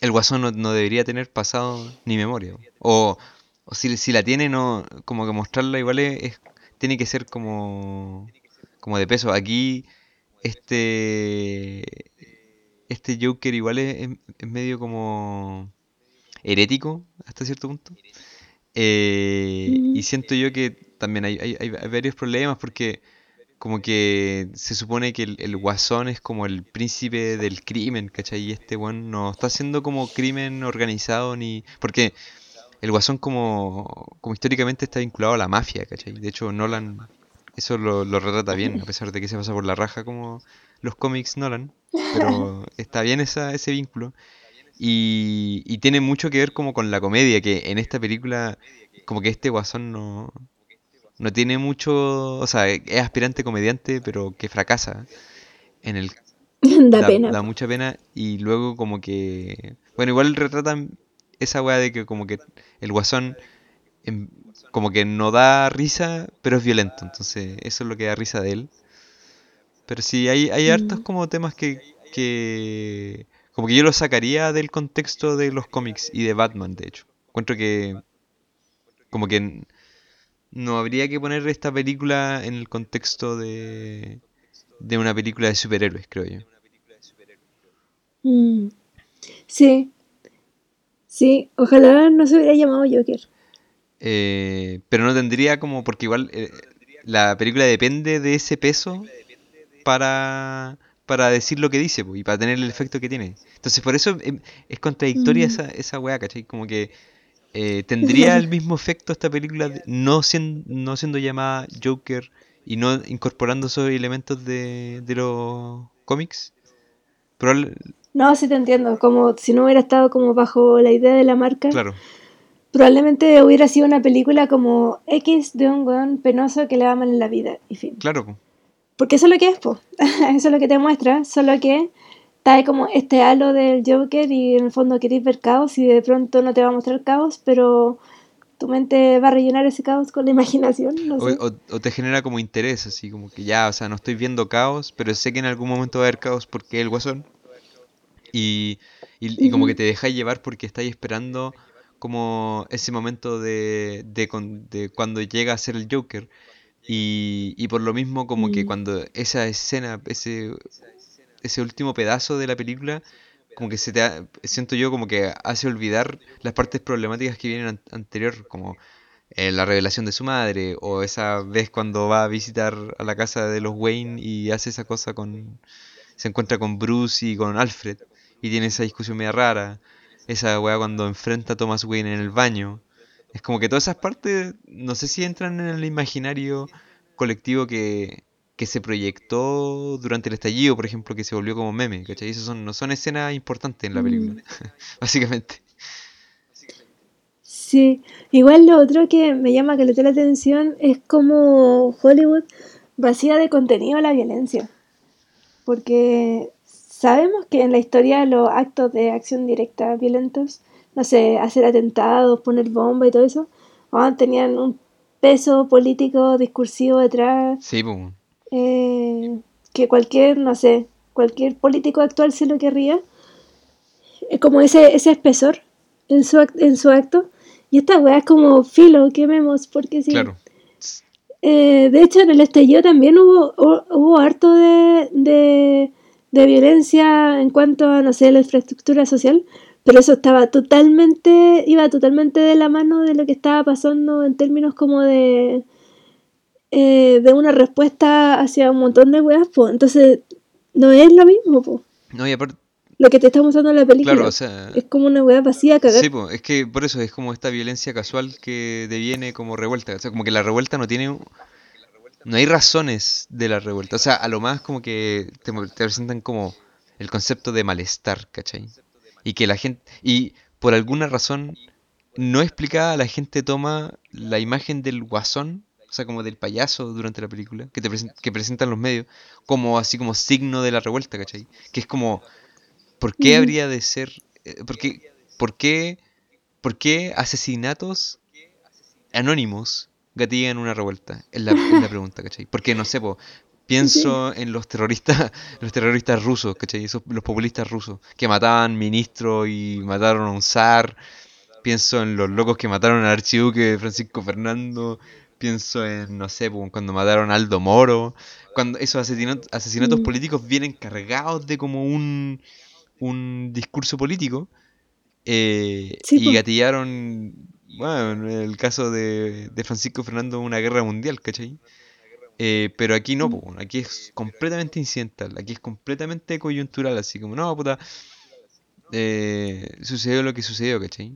el Guasón no, no debería tener pasado ni memoria. O, o si, si la tiene, no, como que mostrarla igual es, es- tiene que ser como, como de peso. Aquí este este Joker igual es, es- medio como herético hasta cierto punto. Eh, y siento yo que también hay, hay- hay- varios problemas porque como que se supone que el, el Guasón es como el príncipe del crimen, ¿cachai? Y este weón no está haciendo como crimen organizado ni... Porque el Guasón como, como históricamente está vinculado a la mafia, ¿cachai? De hecho Nolan eso lo, lo retrata bien, a *laughs* pesar de que se pasa por la raja como los cómics Nolan. Pero *laughs* está bien esa, ese vínculo. Y, y tiene mucho que ver como con la comedia, que en esta película como que este Guasón no, no tiene mucho, o sea, es aspirante comediante, pero que fracasa en el *laughs* da da, pena. da mucha pena y luego como que, bueno, igual retratan esa weá de que como que el Guasón como que no da risa, pero es violento, entonces eso es lo que da risa de él. Pero sí, hay, hay hartos Mm. como temas que, que como que yo los sacaría del contexto de los cómics y de Batman, de hecho. Encuentro que como que no habría que poner esta película en el contexto de, de una película de superhéroes, creo yo. Mm. Sí, sí. Ojalá no se hubiera llamado Joker. Eh, pero no tendría como, porque igual eh, la película depende de ese peso para, para decir lo que dice po, y para tener el efecto que tiene. Entonces por eso em, es contradictoria Mm. esa, esa weá, ¿cachai? Como que eh, tendría el mismo efecto esta película de- no, sien- no siendo llamada Joker y no incorporando esos elementos de, de los cómics. Probable- No, sí te entiendo. Como si no hubiera estado como bajo la idea de la marca, claro, probablemente hubiera sido una película como X de un weón penoso que le va mal en la vida. Y fin. claro, po. Porque eso es lo que es, po. *laughs* Eso es lo que te muestra. Solo que está como este halo del Joker y en el fondo querés ver caos y de pronto no te va a mostrar caos, pero tu mente va a rellenar ese caos con la imaginación, no O, sé. o- o te genera como interés, así como que ya, o sea, no estoy viendo caos, pero sé que en algún momento va a haber caos porque el guasón. Y, y, y como que te dejáis llevar porque estáis esperando como ese momento de, de, con- de cuando llega a ser el Joker. Y, y por lo mismo como que Mm. cuando esa escena, ese, ese último pedazo de la película, como que se te ha- siento yo como que hace olvidar las partes problemáticas que vienen an- anterior, como eh, la revelación de su madre, o esa vez cuando va a visitar a la casa de los Wayne y hace esa cosa con, se encuentra con Bruce y con Alfred, y tiene esa discusión media rara, esa weá cuando enfrenta a Thomas Wayne en el baño, es como que todas esas partes, no sé si entran en el imaginario colectivo que, que se proyectó durante el estallido, por ejemplo, que se volvió como meme, ¿cachai? Esas son, no son escenas importantes en la película, Mm. *laughs* básicamente. Sí, igual lo otro que me llama que le la atención es como Hollywood vacía de contenido la violencia. Porque sabemos que en la historia los actos de acción directa violentos, no sé, hacer atentados, poner bomba y todo eso, tenían un peso político, discursivo detrás, Sí, pues. eh, que cualquier, no sé, cualquier político actual se lo querría. Es como ese, ese espesor en su, ac- en su acto. Y esta weá es como filo, quememos, porque sí. Claro. Eh, de hecho, en el estallido también hubo, hubo, hubo harto de, de, de violencia en cuanto a, no sé, la infraestructura social, pero eso estaba totalmente, iba totalmente de la mano de lo que estaba pasando en términos como de, eh, de una respuesta hacia un montón de weas, pues. Entonces, no es lo mismo, pues. No, y aparte, Lo que te está mostrando en la película claro, o sea, es como una wea vacía cagar. sí, pues, es que por eso es como esta violencia casual que deviene como revuelta. O sea, como que la revuelta no tiene. No hay razones de la revuelta. O sea, a lo más como que te, te presentan como el concepto de malestar, ¿cachai? Y que la gente, y por alguna razón no explicada, la gente toma la imagen del guasón, o sea, como del payaso durante la película, que, te presen- que presentan los medios, como así como signo de la revuelta, ¿cachai? Que es como, ¿por qué Ujú. habría de ser, eh, por qué, por qué, por qué asesinatos anónimos gatillan una revuelta? Es la, es la *laughs* pregunta, ¿cachai? Porque no sé, po, pienso en los terroristas, *laughs* los terroristas rusos, ¿cachai? Esos, los populistas rusos, que mataban ministros y mataron a un zar. Pienso en los locos que mataron al archiduque Francisco Fernando. Pienso en, no sé, po, cuando mataron a Aldo Moro. Cuando esos asesinatos, asesinatos Mm. políticos vienen cargados de como un, un discurso político. eh, Sí, y gatillaron, bueno, en el caso de, de Francisco Fernando, una guerra mundial, ¿cachai? Eh, pero aquí no, po, aquí es completamente incidental, aquí es completamente coyuntural, así como, no, puta, eh, sucedió lo que sucedió, ¿cachai?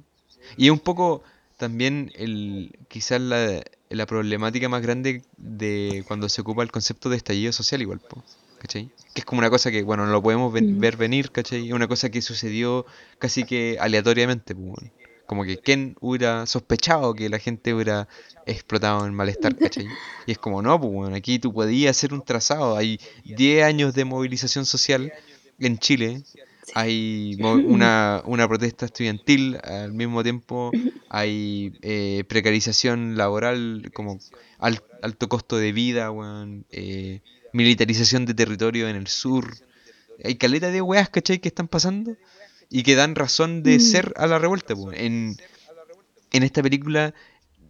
Y es un poco también el, quizás la, la problemática más grande de cuando se ocupa el concepto de estallido social igual, po, ¿cachai? Que es como una cosa que, bueno, no lo podemos ven- ver venir, ¿cachai? Es una cosa que sucedió casi que aleatoriamente, po, weón. Como que quién hubiera sospechado que la gente hubiera explotado en malestar, ¿cachai? Y es como, no, pues bueno, aquí tú podías hacer un trazado. Hay 10 años de movilización social en Chile. Hay una, una protesta estudiantil al mismo tiempo. Hay eh, precarización laboral, como al- alto costo de vida, eh, militarización de territorio en el sur. Hay caleta de weas, ¿cachai? Que están pasando y que dan razón de Mm. ser a la revuelta. po. En, en esta película,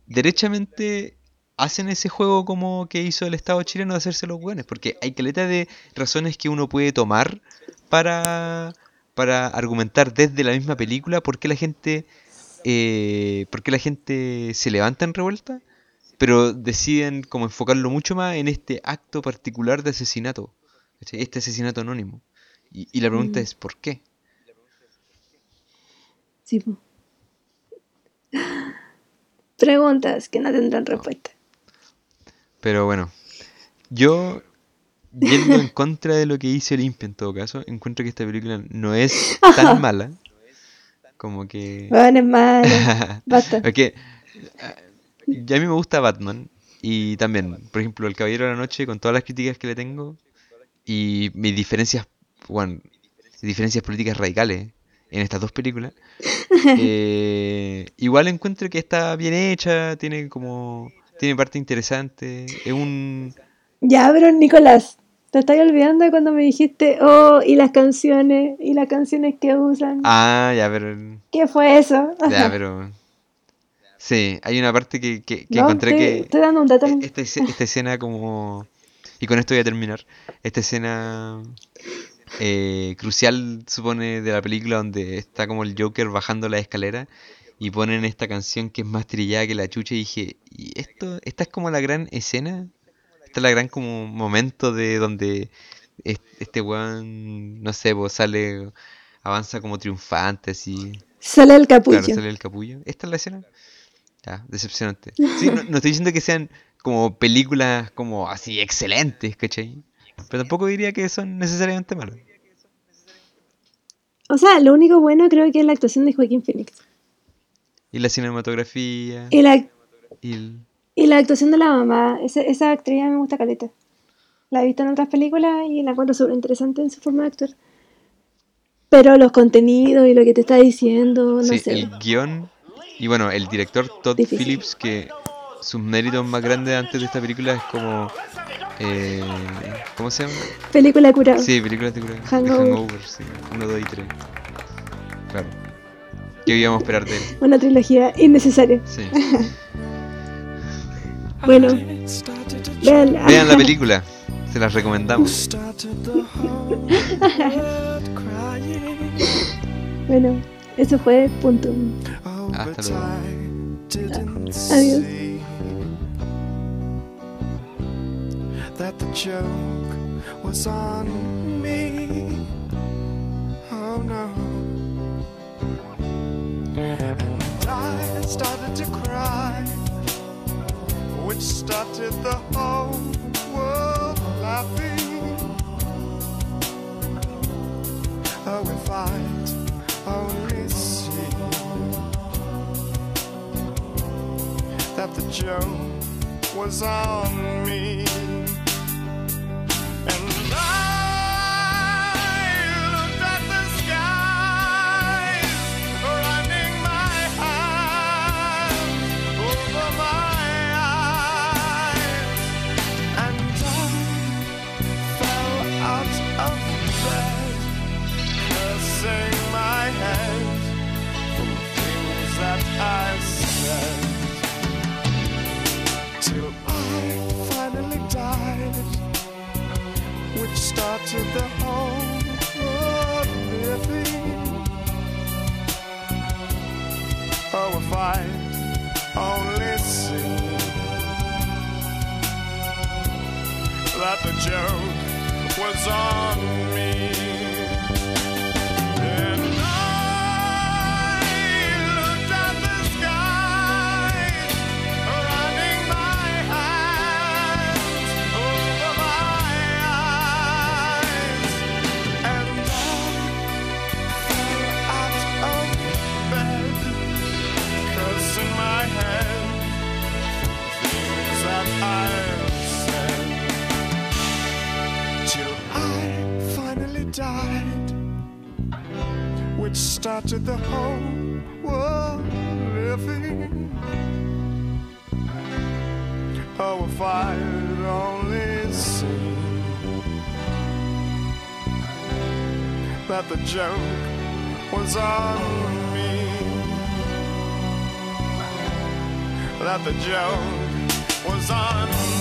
derechamente hacen ese juego como que hizo el Estado chileno de hacerse los buenos, porque hay caleta de razones que uno puede tomar para, para argumentar desde la misma película por qué la gente, eh, por qué la gente se levanta en revuelta, pero deciden como enfocarlo mucho más en este acto particular de asesinato, este asesinato anónimo. Y, y la pregunta Mm. es, ¿por qué? Preguntas que no tendrán respuesta. Pero bueno, yo, yendo en contra de lo que dice Olimpia en todo caso, encuentro que esta película no es tan *laughs* mala como que... Bueno, es malo. *laughs* Basta. Porque ah, ya a mí me gusta Batman y también, por ejemplo, El Caballero de la Noche, con todas las críticas que le tengo y mis diferencias, bueno, diferencias políticas radicales en estas dos películas, *laughs* eh, igual encuentro que está bien hecha, tiene como... Tiene parte interesante, es un... Ya, pero Nicolás, te estás olvidando de cuando me dijiste, oh, y las canciones, y las canciones que usan. Ah, ya, pero... ¿Qué fue eso? Ya, *laughs* pero... Sí, hay una parte que, que, que No, encontré estoy, que... estoy dando un dato. e- Esta, esta escena como... Y con esto voy a terminar. Esta escena eh, crucial, supone, de la película donde está como el Joker bajando la escalera y ponen esta canción que es más trillada que la chucha y dije, ¿y esto? ¿Esta es como la gran escena? Esta es la gran como momento de donde es- este weón, no sé, pues sale, avanza como triunfante así. Sale el capullo. Claro, sale el capullo. ¿Esta es la escena? Ya, decepcionante. Sí, no, no estoy diciendo que sean como películas como así excelentes, ¿cachai? Pero tampoco diría que son necesariamente malas. O sea, lo único bueno creo que es la actuación de Joaquín Phoenix. Y la cinematografía, Y la, y el... y la actuación de la mamá. Esa, esa actriz me gusta caleta. La he visto en otras películas y la encuentro súper interesante en su forma de actuar. Pero los contenidos y lo que te está diciendo, no Sí, sé. el guion y bueno, el director Todd Difícil. Phillips, que sus méritos más grandes antes de esta película es como... eh, ¿Cómo se llama? Película curada. Sí, películas de, cura- de Hangover. Hangover, sí. 1, 2 y 3. Claro. ¿Qué íbamos a esperar de él? Una trilogía innecesaria. Sí. *laughs* Bueno, vean. Vean la película, se las recomendamos. *laughs* Bueno, eso fue punto. Hasta luego. Adiós. that the joke was on me. Oh no. And I started to cry, which started the whole world laughing. Oh, if I'd only see that the joke was on me. Oh. Started the whole living. Oh, if I only see that the joke was on me. Started the whole world living. Oh, if I'd only seen that the joke was on me, that the joke was on me.